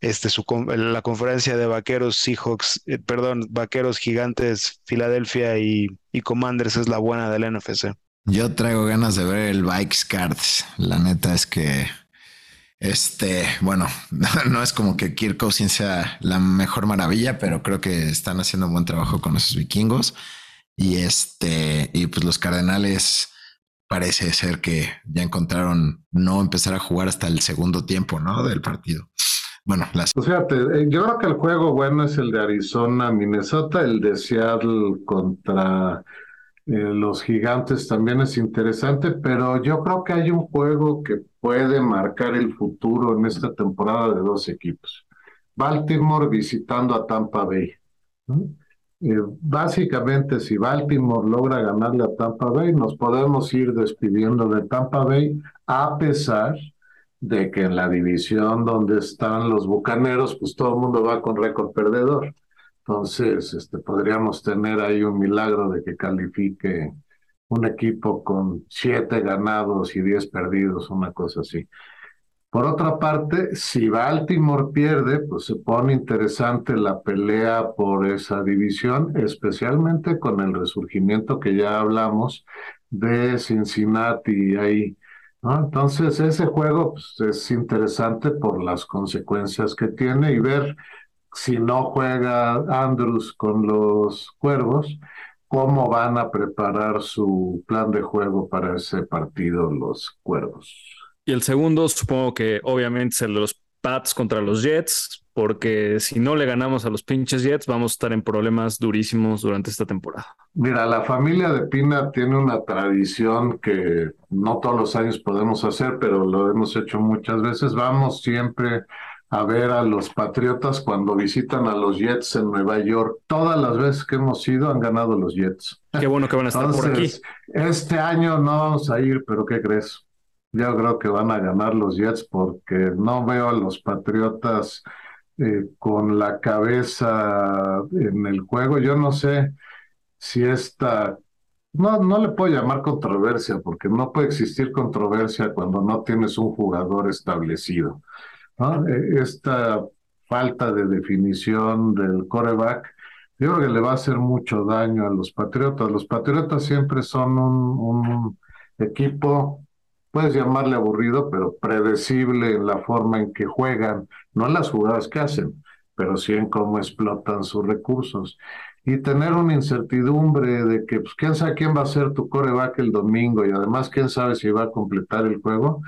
este, su, la conferencia de vaqueros Seahawks, eh, perdón, vaqueros gigantes Filadelfia y, y Commanders es la buena del NFC. Yo traigo ganas de ver el Bikes Cards. La neta es que este, bueno, <laughs> no es como que Kirk Cousins sea la mejor maravilla, pero creo que están haciendo un buen trabajo con esos vikingos. Y este, y pues los Cardenales parece ser que ya encontraron no empezar a jugar hasta el segundo tiempo, ¿no? Del partido. Bueno, las... Pues fíjate, eh, yo creo que el juego bueno es el de Arizona, Minnesota, el de Seattle contra eh, los gigantes también es interesante, pero yo creo que hay un juego que puede marcar el futuro en esta temporada de dos equipos. Baltimore visitando a Tampa Bay. Eh, básicamente, si Baltimore logra ganarle a Tampa Bay, nos podemos ir despidiendo de Tampa Bay, a pesar de que en la división donde están los bucaneros, pues todo el mundo va con récord perdedor. Entonces, este, podríamos tener ahí un milagro de que califique un equipo con siete ganados y diez perdidos, una cosa así. Por otra parte, si Baltimore pierde, pues se pone interesante la pelea por esa división, especialmente con el resurgimiento que ya hablamos de Cincinnati ahí. Entonces, ese juego pues, es interesante por las consecuencias que tiene y ver si no juega Andrews con los Cuervos, cómo van a preparar su plan de juego para ese partido los Cuervos. Y el segundo, supongo que obviamente es el de los Pats contra los Jets, porque si no le ganamos a los pinches Jets, vamos a estar en problemas durísimos durante esta temporada. Mira, la familia de Pina tiene una tradición que no todos los años podemos hacer, pero lo hemos hecho muchas veces. Vamos siempre a ver a los Patriotas cuando visitan a los Jets en Nueva York. Todas las veces que hemos ido han ganado los Jets. Qué bueno que van a estar por aquí. Este año no vamos a ir, pero ¿qué crees? Yo creo que van a ganar los Jets porque no veo a los Patriotas eh, con la cabeza en el juego. Yo no sé si esta no, no le puedo llamar controversia, porque no puede existir controversia cuando no tienes un jugador establecido. E, esta falta de definición del coreback, yo creo que le va a hacer mucho daño a los Patriotas. Los Patriotas siempre son un, equipo, puedes llamarle aburrido, pero predecible en la forma en que juegan, no en las jugadas que hacen, pero sí en cómo explotan sus recursos. Y tener una incertidumbre de que, pues, quién sabe quién va a ser tu coreback el domingo y además quién sabe si va a completar el juego,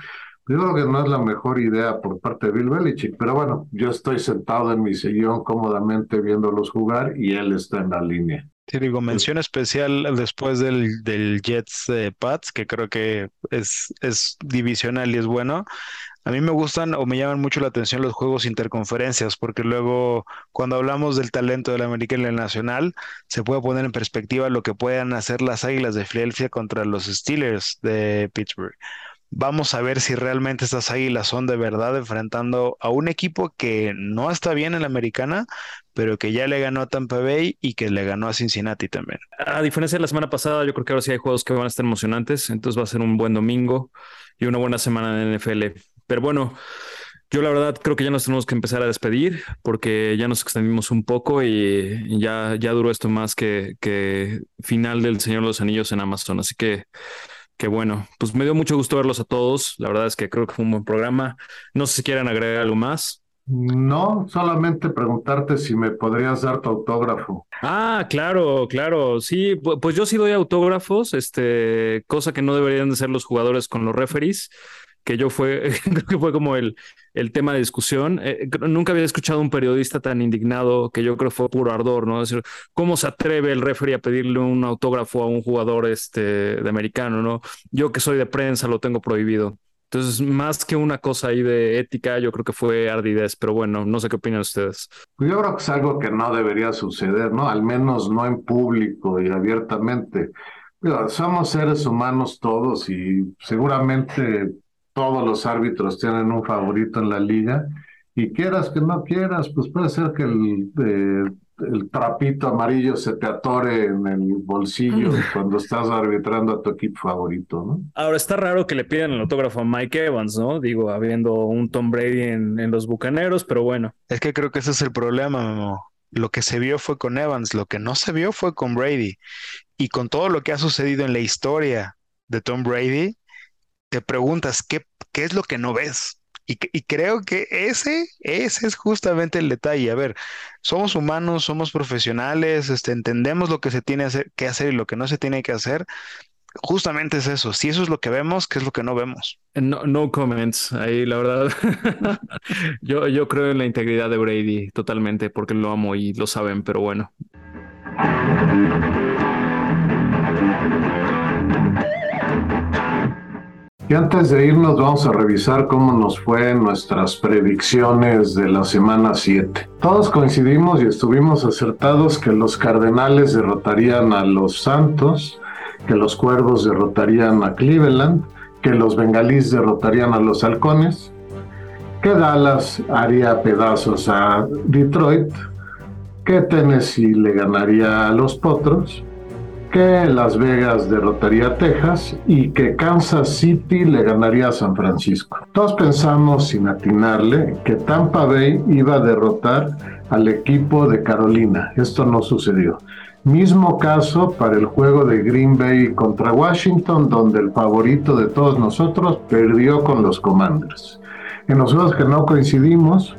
Yo creo que no es la mejor idea por parte de Bill Belichick, pero bueno, yo estoy sentado en mi sillón cómodamente viéndolos jugar y él está en la línea. Sí, digo, mención especial después del, del Jets eh, Pats, que creo que es, es divisional y es bueno. A mí me gustan o me llaman mucho la atención los juegos interconferencias, porque luego cuando hablamos del talento del americano y el nacional, se puede poner en perspectiva lo que puedan hacer las Águilas de Filadelfia contra los Steelers de Pittsburgh. Vamos a ver si realmente estas águilas son de verdad enfrentando a un equipo que no está bien en la americana, pero que ya le ganó a Tampa Bay y que le ganó a Cincinnati también. A diferencia de la semana pasada, yo creo que ahora sí hay juegos que van a estar emocionantes, entonces va a ser un buen domingo y una buena semana en NFL. Pero bueno, yo la verdad creo que ya nos tenemos que empezar a despedir porque ya nos extendimos un poco y ya, ya duró esto más que, que final del Señor de los Anillos en Amazon. Así que que bueno, pues me dio mucho gusto verlos a todos. La verdad es que creo que fue un buen programa. No sé si quieren agregar algo más. No, solamente preguntarte si me podrías dar tu autógrafo. Ah, claro, claro. Sí, pues yo sí doy autógrafos, este, cosa que no deberían de ser los jugadores con los referees que yo fue, <laughs> creo que fue como el, el tema de discusión. Eh, nunca había escuchado un periodista tan indignado que yo creo fue puro ardor, ¿no? Es decir, ¿cómo se atreve el referee a pedirle un autógrafo a un jugador este, de americano, ¿no? Yo que soy de prensa lo tengo prohibido. Entonces, más que una cosa ahí de ética, yo creo que fue ardidez, pero bueno, no sé qué opinan ustedes. Pues yo creo que es algo que no debería suceder, ¿no? Al menos no en público y abiertamente. somos seres humanos todos y seguramente todos los árbitros tienen un favorito en la liga y quieras que no quieras, pues puede ser que el, eh, el trapito amarillo se te atore en el bolsillo cuando estás arbitrando a tu equipo favorito, ¿no? Ahora está raro que le pidan el autógrafo a Mike Evans, ¿no? Digo, habiendo un Tom Brady en, en los Bucaneros, pero bueno. Es que creo que ese es el problema, Lo que se vio fue con Evans, lo que no se vio fue con Brady. Y con todo lo que ha sucedido en la historia de Tom Brady, te preguntas qué, qué es lo que no ves. Y, creo que ese, ese es justamente el detalle. A ver, somos humanos, somos profesionales, este, entendemos lo que se tiene que hacer y lo que no se tiene que hacer. Justamente es eso. Si eso es lo que vemos, ¿qué es lo que no vemos? No, no comments. Ahí, la verdad. <laughs> yo, yo creo en la integridad de Brady totalmente porque lo amo y lo saben, pero bueno. Y antes de irnos vamos a revisar cómo nos fue nuestras predicciones de la semana 7. Todos coincidimos y estuvimos acertados que los Cardenales derrotarían a los Santos, que los Cuervos derrotarían a Cleveland, que los Bengalíes derrotarían a los Halcones, que Dallas haría pedazos a Detroit, que Tennessee le ganaría a los Potros, que Las Vegas derrotaría a Texas y que Kansas City le ganaría a San Francisco. Todos pensamos, sin atinarle, que Tampa Bay iba a derrotar al equipo de Carolina. Esto no sucedió. Mismo caso para el juego de Green Bay contra Washington, donde el favorito de todos nosotros perdió con los Commanders. En los juegos que no coincidimos,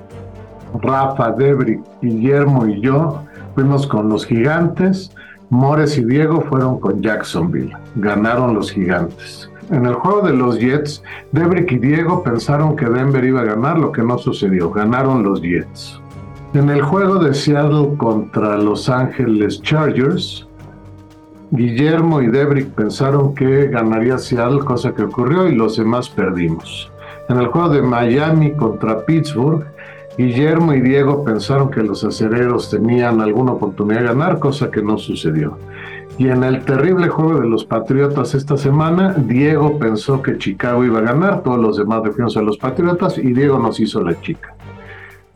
Rafa, Debri, Guillermo y yo fuimos con los gigantes, Mores y Diego fueron con Jacksonville. Ganaron los gigantes. En el juego de los Jets, Debrick y Diego pensaron que Denver iba a ganar, lo que no sucedió. Ganaron los Jets. En el juego de Seattle contra Los Ángeles Chargers, Guillermo y Debrick pensaron que ganaría Seattle, cosa que ocurrió, y los demás perdimos. En el juego de Miami contra Pittsburgh, Guillermo y Diego pensaron que los acereros tenían alguna oportunidad de ganar, cosa que no sucedió. Y en el terrible juego de los Patriotas esta semana, Diego pensó que Chicago iba a ganar, todos los demás defendimos a los Patriotas y Diego nos hizo la chica.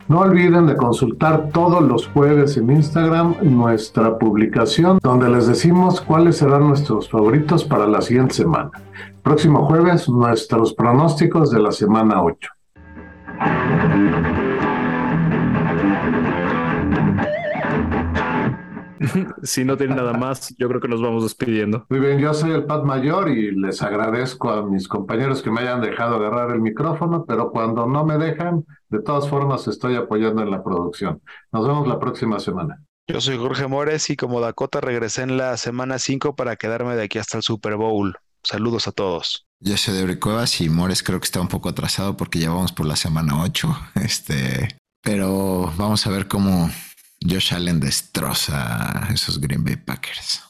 No olviden de consultar todos los jueves en Instagram nuestra publicación donde les decimos cuáles serán nuestros favoritos para la siguiente semana. Próximo jueves, nuestros pronósticos de la semana 8. <laughs> si no tienen nada más, yo creo que nos vamos despidiendo. Muy bien, yo soy el Pat Mayor y les agradezco a mis compañeros que me hayan dejado agarrar el micrófono, pero cuando no me dejan, de todas formas estoy apoyando en la producción. Nos vemos la próxima semana. Yo soy Jorge Mores y como Dakota regresé en la semana 5 para quedarme de aquí hasta el Super Bowl. Saludos a todos. Yo soy de Cuevas y Mores creo que está un poco atrasado porque ya vamos por la semana 8. <laughs> Este, pero vamos a ver cómo Josh Allen destroza esos Green Bay Packers.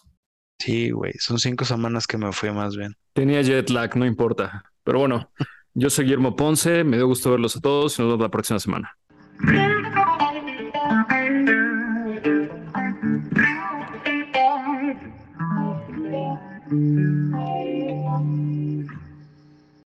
Sí, güey, son cinco semanas que me fui más bien. Tenía jet lag, no importa. Pero bueno, <laughs> yo soy Guillermo Ponce, me dio gusto verlos a todos y nos vemos la próxima semana. <laughs>